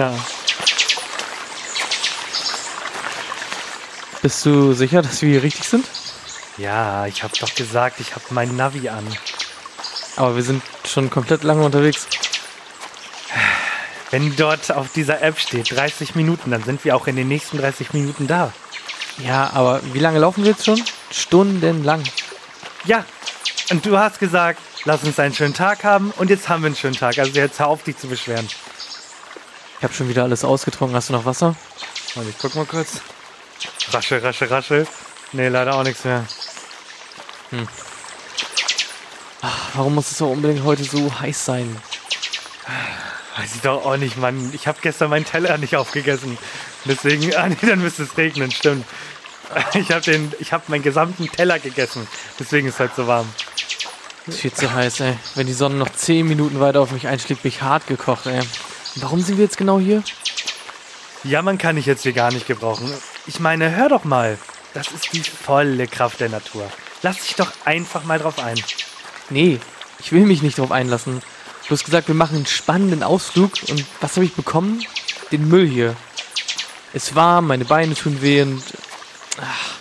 Ja. Bist du sicher, dass wir hier richtig sind? Ja, ich hab doch gesagt, ich hab mein Navi an. Aber wir sind schon komplett lange unterwegs. Wenn dort auf dieser App steht 30 Minuten, dann sind wir auch in den nächsten 30 Minuten da. Ja, aber wie lange laufen wir jetzt schon? Stundenlang. Ja, und du hast gesagt, lass uns einen schönen Tag haben und jetzt haben wir einen schönen Tag. Also jetzt hör auf, dich zu beschweren. Ich habe schon wieder alles ausgetrunken. Hast du noch Wasser? Und ich guck mal kurz. Rasche, rasche, rasche. Nee, leider auch nichts mehr. Warum muss es so unbedingt heute so heiß sein? Weiß ich doch auch nicht, Mann. Ich habe gestern meinen Teller nicht aufgegessen. Deswegen, ah nee, dann müsste es regnen, stimmt. Ich habe den, ich habe meinen gesamten Teller gegessen. Deswegen ist es halt so warm. Ist viel zu heiß, ey. Wenn die Sonne noch 10 Minuten weiter auf mich einschlägt, bin ich hart gekocht, ey. Warum sind wir jetzt genau hier? Ja, man kann ich jetzt hier gar nicht gebrauchen. Ich meine, hör doch mal. Das ist die volle Kraft der Natur. Lass dich doch einfach mal drauf ein. Nee, ich will mich nicht drauf einlassen. Du hast gesagt, wir machen einen spannenden Ausflug und was habe ich bekommen? Den Müll hier. Es warm, meine Beine tun weh und ach,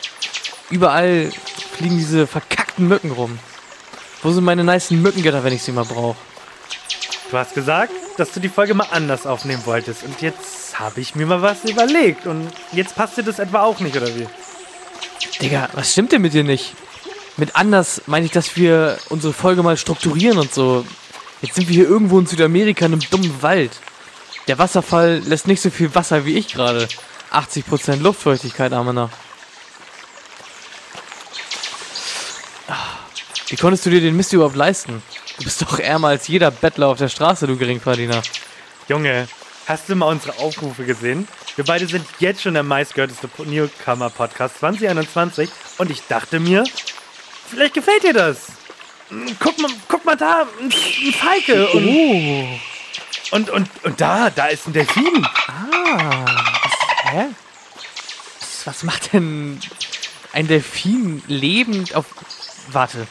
überall fliegen diese verkackten Mücken rum. Wo sind meine nicen Mückengitter, wenn ich sie mal brauche? Du hast gesagt, dass du die Folge mal anders aufnehmen wolltest. Und jetzt habe ich mir mal was überlegt. Und jetzt passt dir das etwa auch nicht, oder wie? Digga, was stimmt denn mit dir nicht? Mit anders meine ich, dass wir unsere Folge mal strukturieren und so. Jetzt sind wir hier irgendwo in Südamerika in einem dummen Wald. Der Wasserfall lässt nicht so viel Wasser wie ich gerade. 80% Luftfeuchtigkeit noch. Ah, Wie konntest du dir den Mist überhaupt leisten? Du bist doch ärmer als jeder Bettler auf der Straße, du Geringverdiener. Junge, hast du mal unsere Aufrufe gesehen? Wir beide sind jetzt schon der meistgehörteste Newcomer-Podcast 2021 und ich dachte mir, vielleicht gefällt dir das. Guck mal, guck mal da, ein Falke und, Oh. und, und, und da, da ist ein Delfin. Ah. Was, hä? Was macht denn ein Delfin lebend auf. Warte.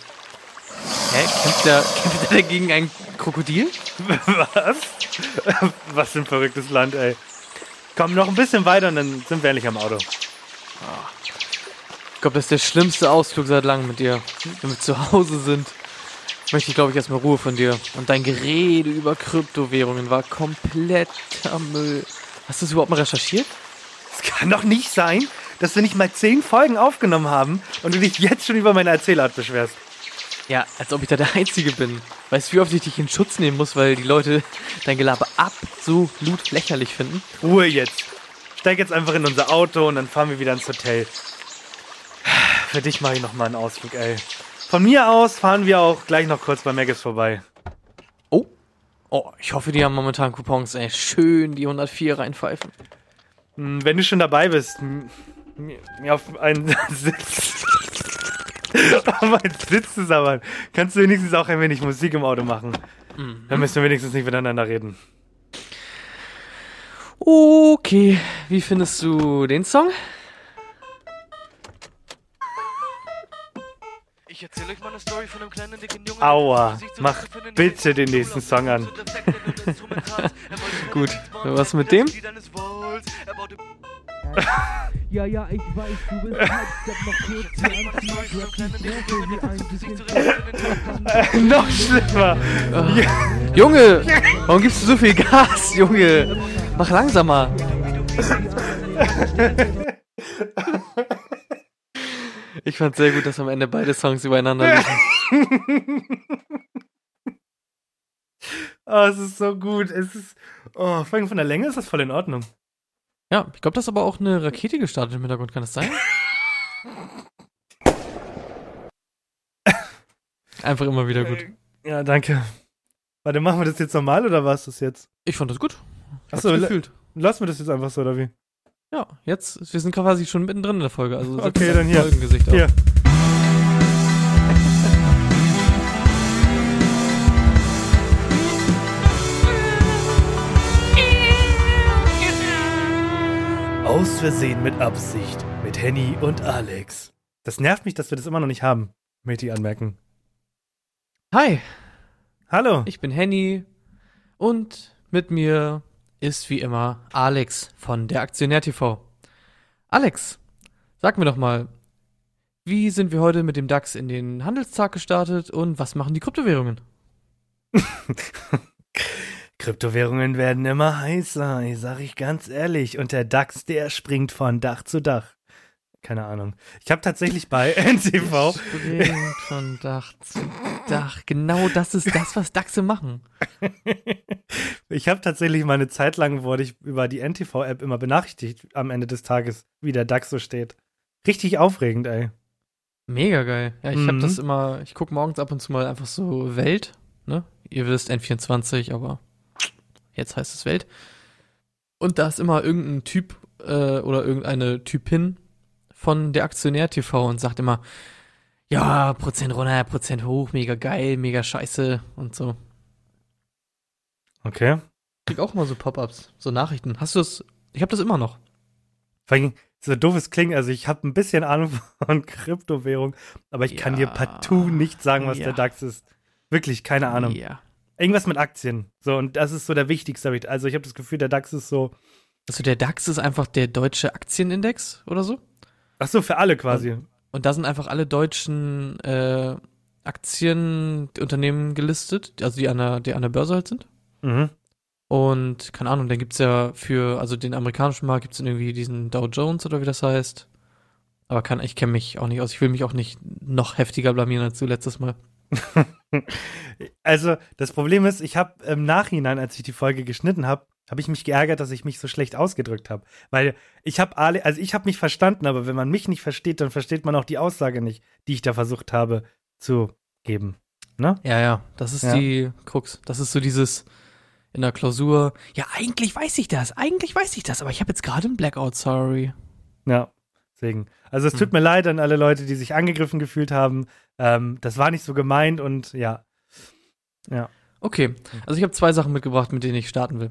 Hä? Kämpft der, kämpft der dagegen ein Krokodil? Was? Was für ein verrücktes Land, ey. Komm, noch ein bisschen weiter und dann sind wir endlich am Auto. Ich glaube, das ist der schlimmste Ausflug seit langem mit dir. Wenn wir zu Hause sind, möchte ich, glaube ich, erstmal Ruhe von dir. Und dein Gerede über Kryptowährungen war kompletter Müll. Hast du das überhaupt mal recherchiert? Es kann doch nicht sein, dass wir nicht mal zehn Folgen aufgenommen haben und du dich jetzt schon über meine Erzählart beschwerst. Ja, als ob ich da der Einzige bin. Weißt du, wie oft ich dich in Schutz nehmen muss, weil die Leute dein Gelaber absolut lächerlich finden? Ruhe jetzt. Steig jetzt einfach in unser Auto und dann fahren wir wieder ins Hotel. Für dich mache ich noch mal einen Ausflug, ey. Von mir aus fahren wir auch gleich noch kurz bei Maggis vorbei. Oh. Oh, ich hoffe, die haben momentan Coupons, ey. Schön die 104 reinpfeifen. Hm, Wenn du schon dabei bist, mir auf einen Sitz. Auf einen Sitz zusammen. Kannst du wenigstens auch ein wenig Musik im Auto machen? Dann müssen wir wenigstens nicht miteinander reden. Okay, wie findest du den Song? Ich erzähle euch mal eine Story von einem kleinen dicken Jungen. Aua, mach bitte den nächsten Song an. Gut, was mit dem? Ja, ja, ich weiß, du bist hyped, step noch kurz hier an. Noch schlimmer. Junge, warum gibst du so viel Gas, Junge? Mach langsamer. Ich fand sehr gut, dass am Ende beide Songs übereinander liegen. Oh, es ist so gut. Es ist. Oh, vor allem von der Länge ist das voll in Ordnung. Ja, ich glaube, das ist aber auch eine Rakete gestartet im Hintergrund, kann das sein? Einfach immer wieder gut. Ja, danke. Warte, machen wir das jetzt normal oder war es das jetzt? Ich fand das gut. Achso, gefühlt. lassen wir das jetzt einfach so, oder wie? Ja, jetzt, wir sind quasi schon mittendrin in der Folge. Also Okay, dann hier. Folgengesicht auf. Aus Versehen mit Absicht mit Henny und Alex. Das nervt mich, dass wir das immer noch nicht haben, möchte ich anmerken. Hi, Hallo. ich bin Henny und mit mir ist wie immer Alex von der Aktionär TV. Alex, sag mir doch mal, wie sind wir heute mit dem DAX in den Handelstag gestartet und was machen die Kryptowährungen? Kryptowährungen werden immer heißer, ich sag ich ganz ehrlich. Und der DAX, der springt von Dach zu Dach. Keine Ahnung. Ich habe tatsächlich bei NTV. Springt von Dach zu Dach. Genau das ist das, was DAXe machen. ich habe tatsächlich mal eine Zeit lang wurde ich über die NTV-App immer benachrichtigt am Ende des Tages, wie der DAX so steht. Richtig aufregend, ey. Mega geil. Ja, ich habe Mhm. das immer, ich gucke morgens ab und zu mal einfach so Welt, ne? Ihr wisst N24, aber jetzt heißt es Welt. Und da ist immer irgendein Typ äh, oder irgendeine Typin von der Aktionär TV und sagt immer, ja, Prozent runter, Prozent hoch, mega geil, mega scheiße und so. Okay. Ich krieg auch immer so Pop-ups, so Nachrichten. Hast du das? Ich habe das immer noch. Vor allem, so doof es klingt, also ich habe ein bisschen Ahnung von Kryptowährung, aber ich kann dir Ja. partout nicht sagen, was Ja. der DAX ist. Wirklich, keine Ahnung. Ja. Irgendwas mit Aktien. So, und das ist so der wichtigste. Also ich habe das Gefühl, der DAX ist so, Also der DAX ist einfach der deutsche Aktienindex oder so? ach so, für alle quasi. Und da sind einfach alle deutschen äh, Aktienunternehmen gelistet, also die an der, die an der Börse halt sind. Mhm. Und keine Ahnung, dann gibt's ja für, also den amerikanischen Markt gibt's dann irgendwie diesen Dow Jones oder wie das heißt. Aber kann, ich kenne mich auch nicht aus. Ich will mich auch nicht noch heftiger blamieren als du letztes Mal. Also, das Problem ist, ich habe im Nachhinein, als ich die Folge geschnitten habe, habe ich mich geärgert, dass ich mich so schlecht ausgedrückt habe. Weil ich habe alle, also ich habe mich verstanden, aber wenn man mich nicht versteht, dann versteht man auch die Aussage nicht, die ich da versucht habe zu geben. Ne? Ja, ja, das ist Ja. die Krux. Das ist so dieses in der Klausur. Ja, eigentlich weiß ich das. Eigentlich weiß ich das, aber ich habe jetzt gerade einen Blackout, sorry. Ja, deswegen. Also es tut mir leid an alle Leute, die sich angegriffen gefühlt haben. Ähm, das war nicht so gemeint und ja. Okay, also ich habe zwei Sachen mitgebracht, mit denen ich starten will.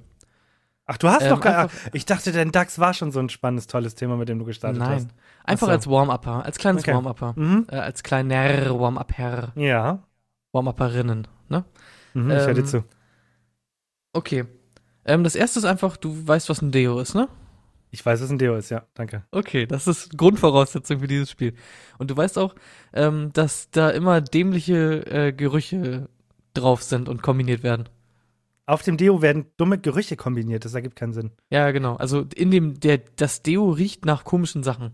Ach, du hast Ähm, doch gar Ich dachte, dein DAX war schon so ein spannendes, tolles Thema, mit dem du gestartet Nein, hast. einfach so. als Warm-Upper, als kleines Okay. Warm-Upper. Mhm. Äh, als kleiner Warm-Upper, Ja. Warm-Upperinnen, ne? Mhm, ich höre dir Ähm, zu. Okay. Ähm, das erste ist einfach, du weißt, was ein Deo ist, ne? Ich weiß, was ein Deo ist, ja. Danke. Okay, das ist Grundvoraussetzung für dieses Spiel. Und du weißt auch, ähm, dass da immer dämliche äh, Gerüche drauf sind und kombiniert werden. Auf dem Deo werden dumme Gerüche kombiniert. Das ergibt keinen Sinn. Ja, genau. Also in dem, der, das Deo riecht nach komischen Sachen.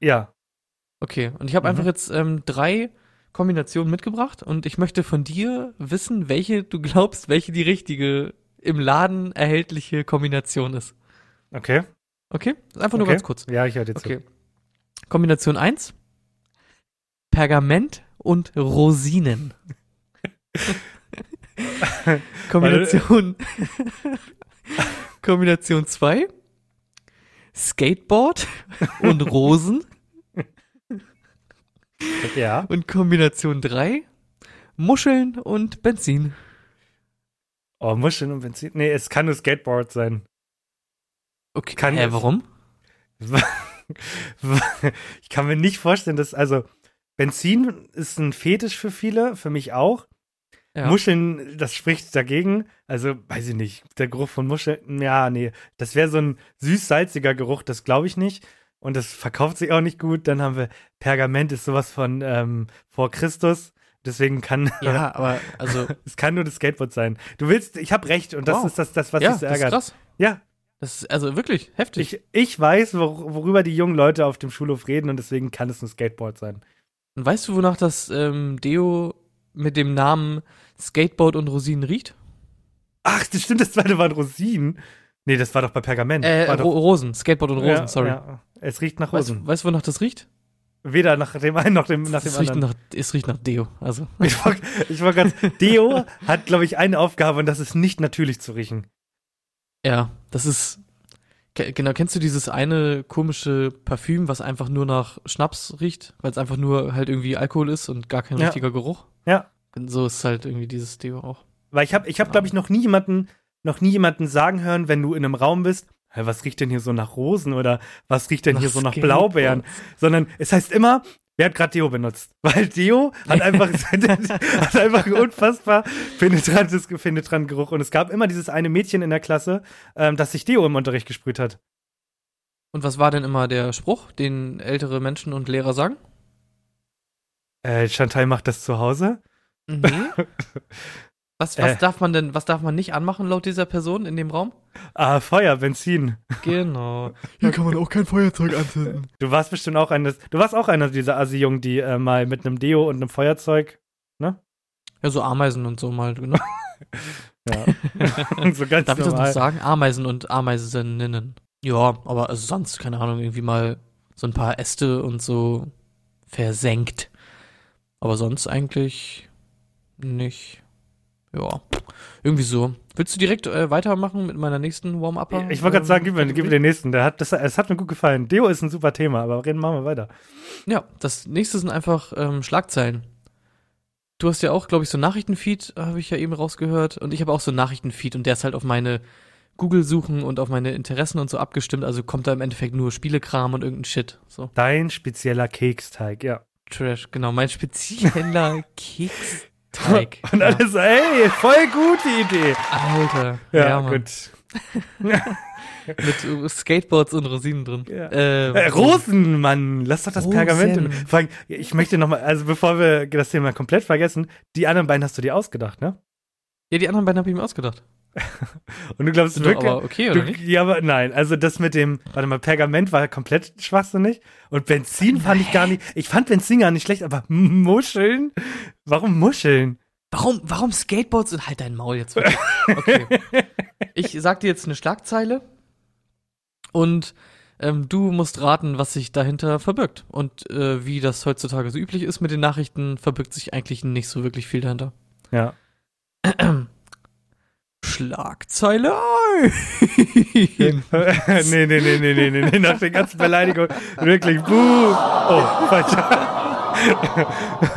Ja. Okay, und ich habe Mhm. einfach jetzt ähm, drei Kombinationen mitgebracht und ich möchte von dir wissen, welche du glaubst, welche die richtige im Laden erhältliche Kombination ist. Okay. Okay? Einfach nur okay. ganz kurz. Ja, ich höre dir zu. Okay. Kombination 1. Pergament und Rosinen. Kombination. Kombination 2. Skateboard und Rosen. Ja. Und Kombination 3. Muscheln und Benzin. Oh, Muscheln und Benzin. Nee, es kann nur Skateboard sein. Okay. Kann äh, warum? ich kann mir nicht vorstellen, dass, also, Benzin ist ein Fetisch für viele, für mich auch. Ja. Muscheln, das spricht dagegen. Also, weiß ich nicht. Der Geruch von Muscheln, ja, nee. Das wäre so ein süß-salziger Geruch, das glaube ich nicht. Und das verkauft sich auch nicht gut. Dann haben wir Pergament, ist sowas von ähm, vor Christus. Deswegen kann ja, aber also es kann nur das Skateboard sein. Du willst, ich habe recht und das Wow. ist das, das was ja, dich so das ist ärgert. krass. Ja, Das ist also wirklich heftig. ich, ich weiß, wor worüber die jungen Leute auf dem Schulhof reden und deswegen kann es ein Skateboard sein. Und weißt du, wonach das ähm, Deo mit dem Namen Skateboard und Rosinen riecht? Ach, das stimmt, das zweite waren Rosinen. Nee, das war doch bei Pergament. Äh, war Ro doch, Rosen, Skateboard und Rosen, ja, sorry. Ja. Es riecht nach Weißt, Rosen. weißt du, wonach das riecht? Weder nach dem einen noch dem, nach dem es, anderen. nach, es riecht nach Deo. Also. Ich war, ich war ganz. Deo hat, glaube ich, eine Aufgabe und das ist nicht natürlich zu riechen. Ja, das ist. Genau, kennst du dieses eine komische Parfüm, was einfach nur nach Schnaps riecht, weil es einfach nur halt irgendwie Alkohol ist und gar kein Ja. richtiger Geruch? Ja. Und so ist halt irgendwie dieses Deo auch. Weil ich habe, ich hab, glaube ich, noch nie jemanden, noch nie jemanden sagen hören, wenn du in einem Raum bist, "Hä, was riecht denn hier so nach Rosen oder was riecht denn Nach hier so nach. Blaubeeren? Sondern es heißt immer, Wer hat gerade Deo benutzt? Weil Deo hat einfach, hat einfach einen unfassbar penetrantes, penetranten Geruch. Und es gab immer dieses eine Mädchen in der Klasse, ähm, das sich Deo im Unterricht gesprüht hat. Und was war denn immer der Spruch, den ältere Menschen und Lehrer sagen? Äh, Chantal macht das zu Hause. Mhm. Was, was Äh. darf man denn, was darf man nicht anmachen laut dieser Person in dem Raum? Ah, Feuer, Benzin. Genau. Hier kann man auch kein Feuerzeug anzünden. Du warst bestimmt auch eines, du warst auch einer dieser Assi-Jungen, die äh, mal mit einem Deo und einem Feuerzeug, Ja, so Ameisen und so mal, genau. ja, so ganz Darf ich das noch normal. sagen? Ameisen und Ameiseninnen. Ja, aber also sonst, keine Ahnung, irgendwie mal so ein paar Äste und so versenkt. Aber sonst eigentlich nicht. Ja, irgendwie so. Willst du direkt äh, weitermachen mit meiner nächsten Warm-Upper? Ich wollte gerade sagen, gib mir, gib mir den nächsten. Der hat, das, es hat mir gut gefallen. Deo ist ein super Thema, aber reden machen wir weiter. Ja, das nächste sind einfach ähm, Schlagzeilen. Du hast ja auch, glaube ich, so einen Nachrichtenfeed, habe ich ja eben rausgehört. Und ich habe auch so einen Nachrichtenfeed und der ist halt auf meine Google-Suchen und auf meine Interessen und so abgestimmt. Also kommt da im Endeffekt nur Spielekram und irgendein Shit. So, Dein spezieller Keksteig, ja. Trash, genau. Mein spezieller Keksteig. Und ja. alles ey, voll gute Idee. Alter. Ja, Mann. gut. Mit äh, Skateboards und Rosinen drin. Ja. Ähm, Äh, Rosen, Mann, lass doch das Rosen. Pergament. Vor allem, ich möchte nochmal, also bevor wir das Thema komplett vergessen, die anderen beiden hast du dir ausgedacht, ne? Ja, die anderen beiden habe ich mir ausgedacht. Und du glaubst Sind wirklich. aber okay, oder Du, nicht? ja, aber nein, also das mit dem, warte mal, Pergament war komplett schwachsinnig und Benzin fand ich gar nicht, ich fand Benzin gar nicht schlecht, aber Muscheln? Warum Muscheln? Warum, warum Skateboards und halt dein Maul jetzt. Okay. Ich sag dir jetzt eine Schlagzeile und ähm, du musst raten, was sich dahinter verbirgt. Und äh, wie das heutzutage so üblich ist mit den Nachrichten, verbirgt sich eigentlich nicht so wirklich viel dahinter. Ja. Schlagzeile nee, nee, nee, nee, nee, nee, nee, nach der ganzen Beleidigung. Wirklich, buh. Oh, falsch.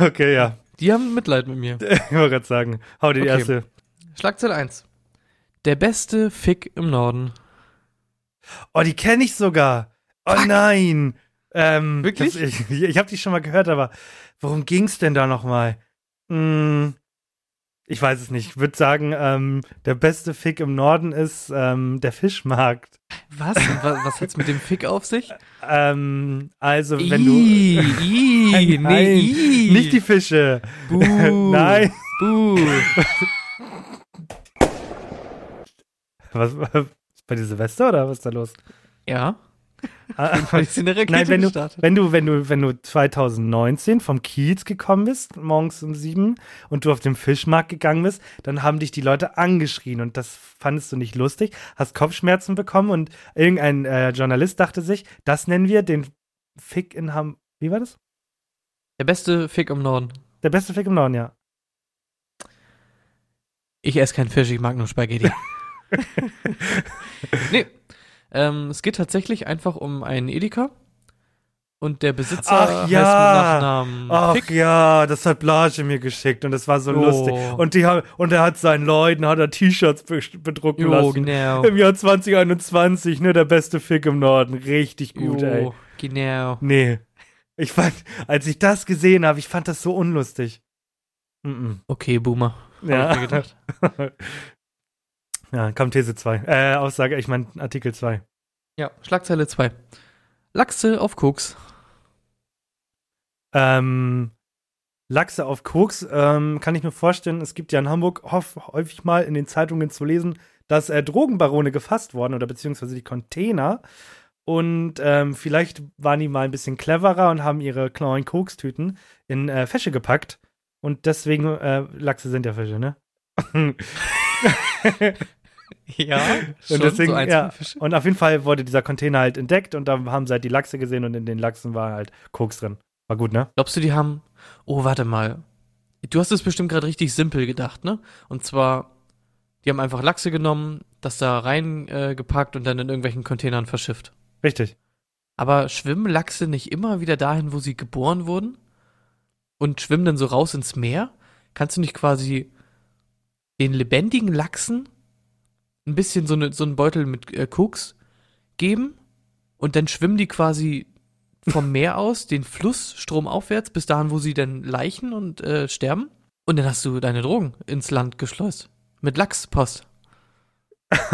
okay, ja. Die haben Mitleid mit mir. Ich wollte gerade sagen, hau dir die Okay. erste. Schlagzeile 1. Der beste Fick im Norden. Oh, die kenne ich sogar. Oh nein. Ähm, Wirklich? Das, ich ich habe die schon mal gehört, aber worum ging's denn da nochmal? Hm, ich weiß es nicht. Ich würde sagen, ähm, der beste Fick im Norden ist ähm, der Fischmarkt. Was? was, was hat's mit dem Fick auf sich? Ähm, also, wenn du. Nee, Nein, ih. Nicht die Fische. Buh. Nein. Buh. Was, was bei dir Silvester oder was ist da los? Ja. Ah, Nein, wenn du, gestartet. wenn du, wenn du, wenn du 2019 vom Kiez gekommen bist, morgens um sieben, und du auf den Fischmarkt gegangen bist, dann haben dich die Leute angeschrien und das fandest du nicht lustig, hast Kopfschmerzen bekommen und irgendein äh, Journalist dachte sich, das nennen wir den Fick in Ham. Wie war das? Der beste Fick im Norden. Der beste Fick im Norden, ja. Ich esse keinen Fisch, ich mag nur Spaghetti. nee. Ähm, es geht tatsächlich einfach um einen Edeka. Und der Besitzer Ach heißt ja. mit Nachnamen Ach Fick. ja, das hat Blage mir geschickt und das war so Jo. lustig. Und, die, haben- und er hat seinen Leuten, hat er T-Shirts be bedrucken Jo, lassen. genau. Im Jahr 2021, ne, der beste Fick im Norden. Richtig gut, ey. Jo, genau. Nee. Ich fand, als ich das gesehen habe, ich fand das so unlustig. Mhm. Okay, Boomer. Hab Ja. ja, kommt These 2. Äh, Aussage, ich meine Artikel 2. Ja, Schlagzeile 2. Lachse auf Koks. Ähm, Lachse auf Koks, ähm, kann ich mir vorstellen, es gibt ja in Hamburg häufig mal in den Zeitungen zu lesen, dass äh, Drogenbarone gefasst worden oder beziehungsweise die Container. Und ähm, vielleicht waren die mal ein bisschen cleverer und haben ihre kleinen Kokstüten in äh, Fische gepackt. Und deswegen, äh, Lachse sind ja Fische, ne? Ja, und deswegen, eins ja. Und auf jeden Fall wurde dieser Container halt entdeckt und da haben sie halt die Lachse gesehen und in den Lachsen war halt Koks drin. War gut, ne? Glaubst du, die haben. Oh, warte mal. Du hast es bestimmt gerade richtig simpel gedacht, ne? Und zwar, die haben einfach Lachse genommen, das da reingepackt äh, gepackt und dann in irgendwelchen Containern verschifft. Richtig. Aber schwimmen Lachse nicht immer wieder dahin, wo sie geboren wurden? Und schwimmen dann so raus ins Meer? Kannst du nicht quasi den lebendigen Lachsen ein bisschen so, ne, so einen Beutel mit äh, Koks geben? Und dann schwimmen die quasi vom Meer aus den Fluss stromaufwärts bis dahin, wo sie dann leichen und äh, sterben. Und dann hast du deine Drogen ins Land geschleust. Mit Lachspost.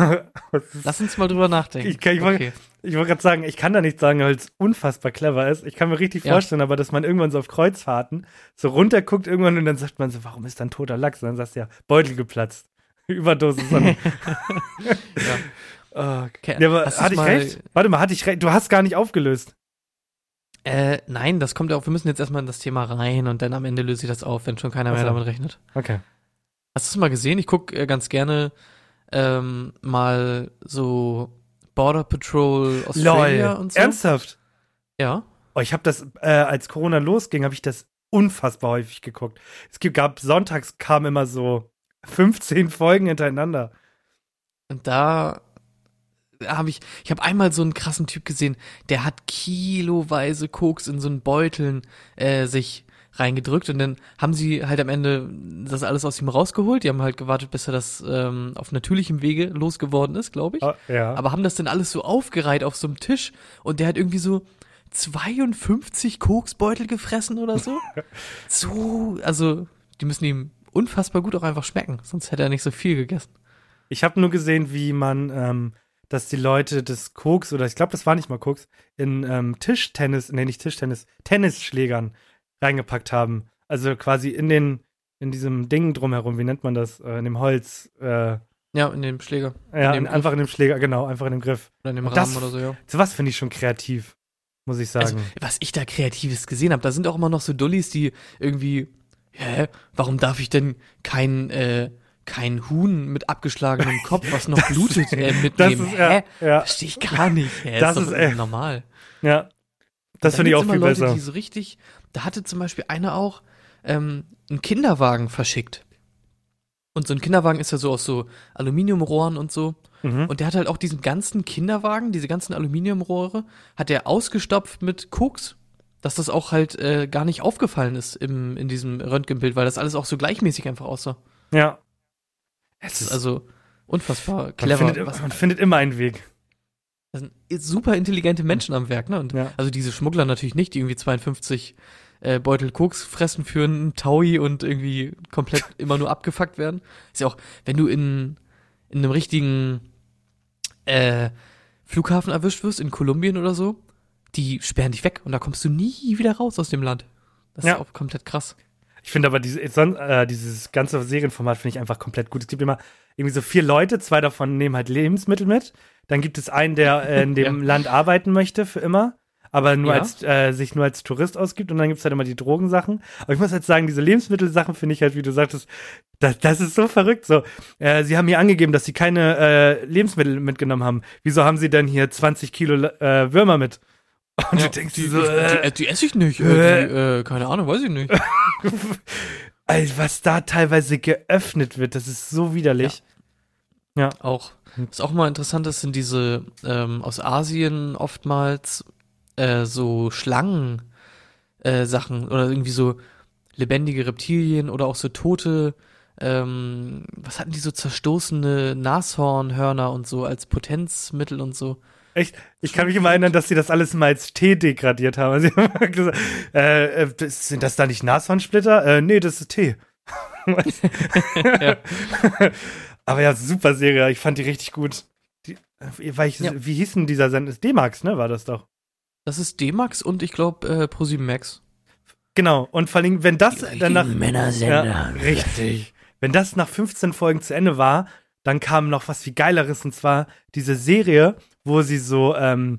Lass uns mal drüber nachdenken. Ich kann- ich wollte- Ich wollte gerade sagen, ich kann da nicht sagen, weil es unfassbar clever ist. Ich kann mir richtig Ja. vorstellen, aber dass man irgendwann so auf Kreuzfahrten so runterguckt irgendwann und dann sagt man so, warum ist da ein toter Lachs? Und dann sagst du ja, Beutel geplatzt. Überdosis an. ja. Okay. ja, aber hatte ich recht? Warte mal, hatte ich recht? Du hast gar nicht aufgelöst. Äh, nein, das kommt ja auch, wir müssen jetzt erstmal in das Thema rein und dann am Ende löse ich das auf, wenn schon keiner mehr damit rechnet. Okay. Hast du es mal gesehen? Ich gucke äh, ganz gerne ähm, mal so Border Patrol Australia Lol. und so. Ernsthaft? Ja. Oh, ich habe das, äh, als Corona losging, habe ich das unfassbar häufig geguckt. Es gab sonntags kamen immer so 15 Folgen hintereinander. Und da habe ich, ich habe einmal so einen krassen Typ gesehen, der hat kiloweise Koks in so einen Beuteln äh, sich reingedrückt und dann haben sie halt am Ende das alles aus ihm rausgeholt. Die haben halt gewartet, bis er das ähm, auf natürlichem Wege losgeworden ist, glaube ich. Ah, ja. Aber haben das dann alles so aufgereiht auf so einem Tisch und der hat irgendwie so 52 Koksbeutel gefressen oder so. so, also die müssen ihm unfassbar gut auch einfach schmecken, sonst hätte er nicht so viel gegessen. Ich habe nur gesehen, wie man, ähm, dass die Leute das Koks, oder ich glaube, das war nicht mal Koks, in ähm, Tischtennis, nee, nicht Tischtennis, Tennisschlägern reingepackt haben. Also quasi in den, in diesem Ding drumherum, wie nennt man das? Äh, in dem Holz, äh, Ja, in dem Schläger. ja, dem in, einfach in dem Schläger, genau, einfach in dem Griff. Oder in dem Und das- Rahmen oder so, ja. So was finde ich schon kreativ, muss ich sagen. Also, was ich da Kreatives gesehen habe, da sind auch immer noch so Dullis, die irgendwie, hä, warum darf ich denn kein, äh, kein Huhn mit abgeschlagenem Kopf, was noch blutet, äh, das mitnehmen? ist, ja, hä? ja, Verstehe ich gar nicht. Hä? Das doch ist, äh, normal. ja. Das Da finde ich auch viel Leute, besser. Die so richtig, da hatte zum Beispiel einer auch ähm, einen Kinderwagen verschickt. Und so ein Kinderwagen ist ja so aus so Aluminiumrohren und so. Mhm. Und der hat halt auch diesen ganzen Kinderwagen, diese ganzen Aluminiumrohre, hat er ausgestopft mit Koks. Dass das auch halt äh, gar nicht aufgefallen ist im, in diesem Röntgenbild, weil das alles auch so gleichmäßig einfach aussah. Ja. Es ist also unfassbar man, clever. findet, Was, man findet immer einen Weg. das sind super intelligente Menschen am Werk, ne? Und Ja. Also diese Schmuggler natürlich nicht, die irgendwie 52 äh, Beutel Koks fressen für einen Taui und irgendwie komplett immer nur abgefuckt werden. Ist ja auch, wenn du in, in einem richtigen äh, Flughafen erwischt wirst, in Kolumbien oder so, die sperren dich weg und da kommst du nie wieder raus aus dem Land. Das Ja. ist auch komplett krass. Ich finde aber diese, äh, dieses ganze Serienformat finde ich einfach komplett gut. Es gibt immer irgendwie so vier Leute, zwei davon nehmen halt Lebensmittel mit. Dann gibt es einen, der äh, in dem Land arbeiten möchte für immer, aber nur Ja. als äh, sich nur als Tourist ausgibt. Und dann gibt es halt immer die Drogensachen. Aber ich muss halt sagen, diese Lebensmittelsachen finde ich halt, wie du sagtest, das, das ist so verrückt. So, äh, sie haben hier angegeben, dass sie keine äh, Lebensmittel mitgenommen haben. Wieso haben sie denn hier 20 Kilo äh, Würmer mit? Und du denkst die, so, äh, die, die esse ich nicht. äh. Die, äh, keine Ahnung, weiß ich nicht. Alter, was da teilweise geöffnet wird, das ist so widerlich. Auch. Was auch mal interessant ist, sind diese ähm, aus Asien oftmals äh, so Schlangen äh, oder irgendwie so lebendige Reptilien oder auch so tote, ähm, was hatten die so zerstoßene Nashornhörner und so als Potenzmittel und so. Echt? Ich kann mich immer erinnern, dass sie das alles mal als Tee degradiert haben. Also, sie haben gesagt, äh, äh, sind das da nicht Nashornsplitter? Äh, nee, das ist Tee. Ja. Aber ja, super Serie. Ich fand die richtig gut. Die, äh, weil ich, Ja. Wie hieß denn dieser Sender? D-Max, ne? War das doch. Das ist D-Max und ich glaube äh, Pro7 Max. Genau. Und vor allem, wenn das dann nach. Männersender. Ja, richtig. Wenn das nach 15 Folgen zu Ende war, dann kam noch was viel Geileres und zwar diese Serie, wo sie so ähm,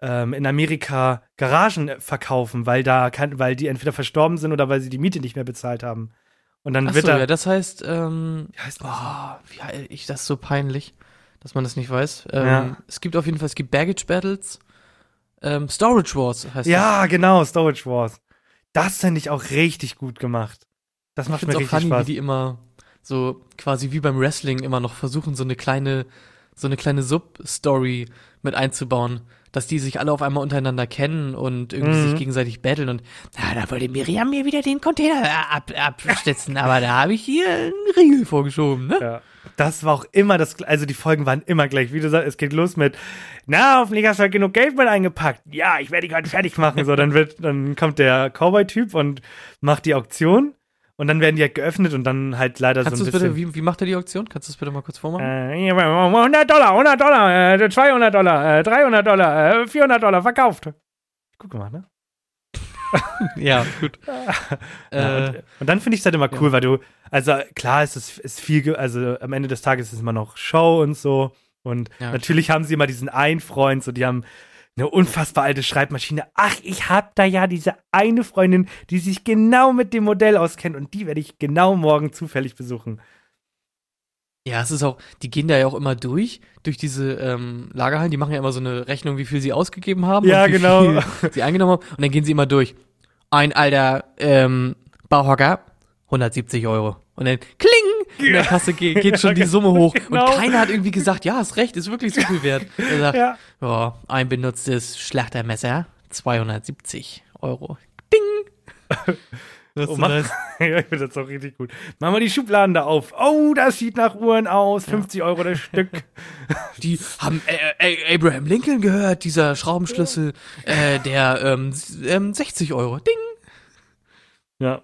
ähm, in Amerika Garagen verkaufen, weil da kein, weil die entweder verstorben sind oder weil sie die Miete nicht mehr bezahlt haben. Und dann wird Achso, da. ja, das heißt, ähm, wie heißt das? Oh, wie ich das ist so peinlich, dass man das nicht weiß. Ähm, Ja. Es gibt auf jeden Fall, es gibt Baggage Battles, ähm, Storage Wars heißt das. ja, genau, Storage Wars. Das finde ich auch richtig gut gemacht. Das macht mir es auch richtig funny, wie Spaß. die immer so quasi wie beim Wrestling immer noch versuchen, so eine kleine, so eine kleine Sub-Story mit einzubauen. Dass die sich alle auf einmal untereinander kennen und irgendwie Mhm. sich gegenseitig battlen und na, da wollte Miriam mir wieder den Container ab, abstützen, aber da habe ich hier einen Riegel vorgeschoben, ne? Ja. Das war auch immer das, also die Folgen waren immer gleich. Wie du sagst, es geht los mit, na, hoffentlich hast du halt genug Geld mit eingepackt. Ja, ich werde dich heute fertig machen. So, dann wird, dann kommt der Cowboy-Typ und macht die Auktion. Und dann werden die halt geöffnet und dann halt leider Kannst so du ein es bitte, bisschen. wie, wie macht er die Auktion? Kannst du es bitte mal kurz vormachen? Äh, hier, 100 Dollar, 100 Dollar, äh, 200 Dollar, äh, 300 Dollar, äh, 400 Dollar verkauft. Gut gemacht, ne? ja, gut. Ja, äh, und, und dann finde ich es halt immer cool, ja. weil du, also klar, es ist, ist viel, also am Ende des Tages ist es immer noch Show und so. Und Ja, natürlich haben sie immer diesen einen Freund, so die haben eine unfassbar alte Schreibmaschine. Ach, ich hab da ja diese eine Freundin, die sich genau mit dem Modell auskennt und die werde ich genau morgen zufällig besuchen. Ja, es ist auch, die gehen da ja auch immer durch, durch diese ähm, Lagerhallen, die machen ja immer so eine Rechnung, wie viel sie ausgegeben haben Ja, und wie genau. viel sie eingenommen haben und dann gehen sie immer durch. Ein alter ähm, Bauhocker, 170 Euro. Und dann kling, in der Kasse geht, geht schon die Summe hoch. genau. Und keiner hat irgendwie gesagt, ja, ist recht, ist wirklich so viel wert. Er sagt, Ja. ja, ein benutztes Schlachtermesser, 270 Euro. Ding! Das Oh, ist mach, nice. ja, ich finde das auch richtig gut. Machen wir die Schubladen da auf. Oh, das sieht nach Uhren aus. 50 Euro das Stück. Die haben äh, äh, Abraham Lincoln gehört, dieser Schraubenschlüssel, äh, der ähm, ähm, 60 Euro. Ding! Ja,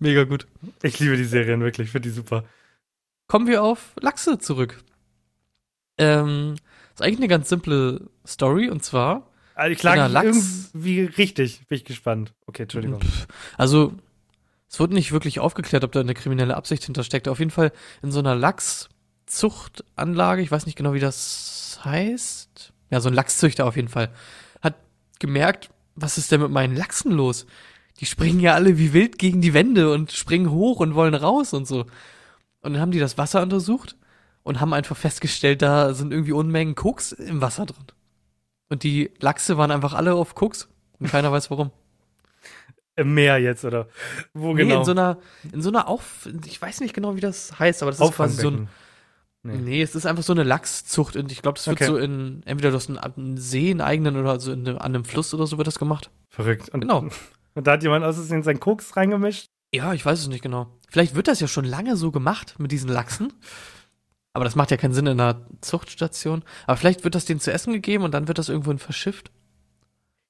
Mega gut. ich liebe die Serien wirklich. Ich finde die super. Kommen wir auf Lachse zurück. Ähm, ist eigentlich eine ganz simple Story und zwar, Also ich lag Ja, Lachs- irgendwie richtig. Bin ich gespannt. Okay, Entschuldigung. also es wurde nicht wirklich aufgeklärt, ob da eine kriminelle Absicht hintersteckt. Auf jeden Fall in so einer Lachszuchtanlage, ich weiß nicht genau, wie das heißt. Ja, so ein Lachszüchter auf jeden Fall. Hat gemerkt, was ist denn mit meinen Lachsen los? Die springen ja alle wie wild gegen die Wände und springen hoch und wollen raus und so. Und dann haben die das Wasser untersucht und haben einfach festgestellt, da sind irgendwie Unmengen Koks im Wasser drin. Und die Lachse waren einfach alle auf Koks und keiner weiß warum. Im Meer jetzt, oder? Wo Nee, genau? in so einer, in so einer Auf, ich weiß nicht genau, wie das heißt, aber das ist quasi so ein. Nee. nee, es ist einfach so eine Lachszucht und ich glaube, das wird Okay. so in, entweder du hast einen, einen See, einen eigenen oder so in, einem- an einem Fluss oder so wird das gemacht. Verrückt. Und, Genau. Und da hat jemand aus seinen Koks reingemischt. Ja, ich weiß es nicht genau. Vielleicht wird das ja schon lange so gemacht mit diesen Lachsen. Aber das macht ja keinen Sinn in einer Zuchtstation. Aber vielleicht wird das denen zu essen gegeben und dann wird das irgendwohin verschifft.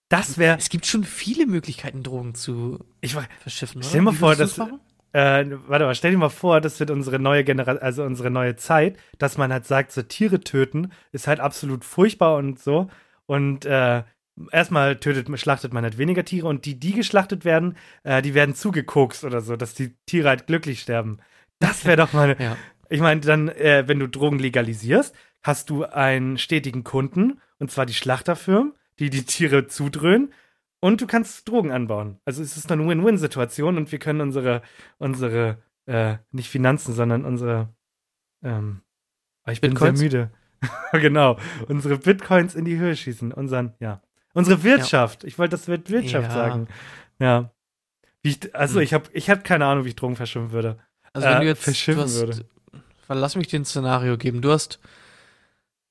Das wäre. Es gibt schon viele Möglichkeiten, Drogen zu Ich, wa- verschiffen. Stell dir mal vor, dass- machen? äh, warte mal, stell dir mal vor, das wird unsere neue Generation, also unsere neue Zeit, dass man halt sagt, so Tiere töten ist halt absolut furchtbar und so. Und äh, erstmal tötet, schlachtet man halt weniger Tiere und die, die geschlachtet werden, äh, die werden zugekokst oder so, dass die Tiere halt glücklich sterben. Das wäre doch mal. Ja. Ich meine, dann, äh, wenn du Drogen legalisierst, hast du einen stetigen Kunden, und zwar die Schlachterfirmen, die die Tiere zudröhnen, und du kannst Drogen anbauen. Also es ist eine Win-Win-Situation und wir können unsere, unsere, äh, nicht Finanzen, sondern unsere, ähm, ich bin Bitcoins? sehr müde. genau, unsere Bitcoins in die Höhe schießen, unseren, ja. Unsere Wirtschaft. Ich wollte das Wort Wirtschaft Ja. sagen. Ja. Ich, also Hm. ich habe ich hab keine Ahnung, wie ich Drogen verschimpfen würde. Also wenn äh, du jetzt verschiffen du hast, lass mich dir ein Szenario geben. Du hast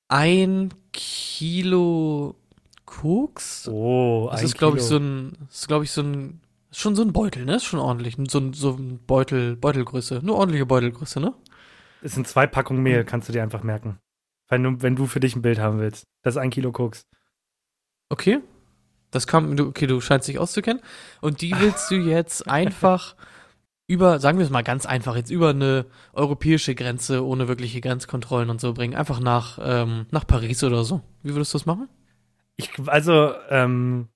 ein Kilo Koks. Oh, das ein ist, glaube ich, so ein, das ist, glaube ich, so ein, ist schon so ein Beutel, ne? Ist schon ordentlich. So ein, so ein Beutel, Beutelgröße. Nur ordentliche Beutelgröße, ne? Es sind zwei Packungen Mehl, kannst du dir einfach merken. Wenn du, wenn du für dich ein Bild haben willst. Das ist ein Kilo Koks. Okay. Das kam, du, okay, du scheinst dich auszukennen. Und die willst du jetzt einfach über, sagen wir es mal ganz einfach, jetzt über eine europäische Grenze ohne wirkliche Grenzkontrollen und so bringen. Einfach nach, ähm, nach Paris oder so. Wie würdest du das machen? Ich, also, ähm,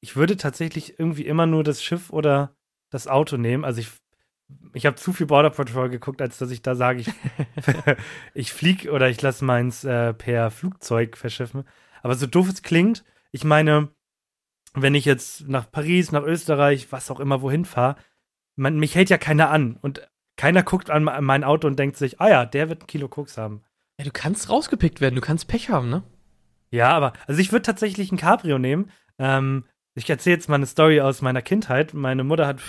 ich würde tatsächlich irgendwie immer nur das Schiff oder das Auto nehmen. Also ich, ich habe zu viel Border Patrol geguckt, als dass ich da sage, ich, ich flieg oder ich lasse meins äh, per Flugzeug verschiffen. Aber so doof es klingt, ich meine, wenn ich jetzt nach Paris, nach Österreich, was auch immer wohin fahre, man, mich hält ja keiner an und keiner guckt an, mein Auto und denkt sich, ah ja, der wird ein Kilo Koks haben. Ja, du kannst rausgepickt werden, du kannst Pech haben, ne? Ja, aber, also ich würde tatsächlich ein Cabrio nehmen. Ähm, ich erzähle jetzt mal eine Story aus meiner Kindheit. Meine Mutter hat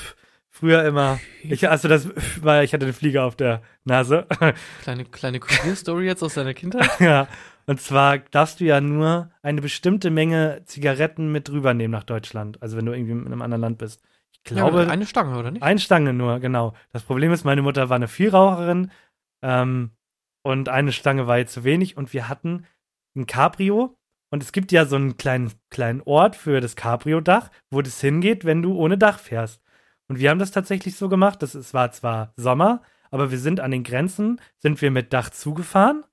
früher immer, ich, also das, weil ich hatte eine Fliege auf der Nase. Kleine, kleine Kurierstory jetzt aus deiner Kindheit. ja. Und zwar darfst du ja nur eine bestimmte Menge Zigaretten mit rübernehmen nach Deutschland. Also wenn du irgendwie in einem anderen Land bist. Ich glaube, ja, eine Stange, oder nicht? Ein Stange nur, genau. Das Problem ist, meine Mutter war eine Vielraucherin. Ähm, und eine Stange war jetzt zu wenig und wir hatten ein Cabrio und es gibt ja so einen kleinen, kleinen Ort für das Cabrio-Dach, wo das hingeht, wenn du ohne Dach fährst. Und wir haben das tatsächlich so gemacht, dass es war zwar Sommer, aber wir sind an den Grenzen, sind wir mit Dach zugefahren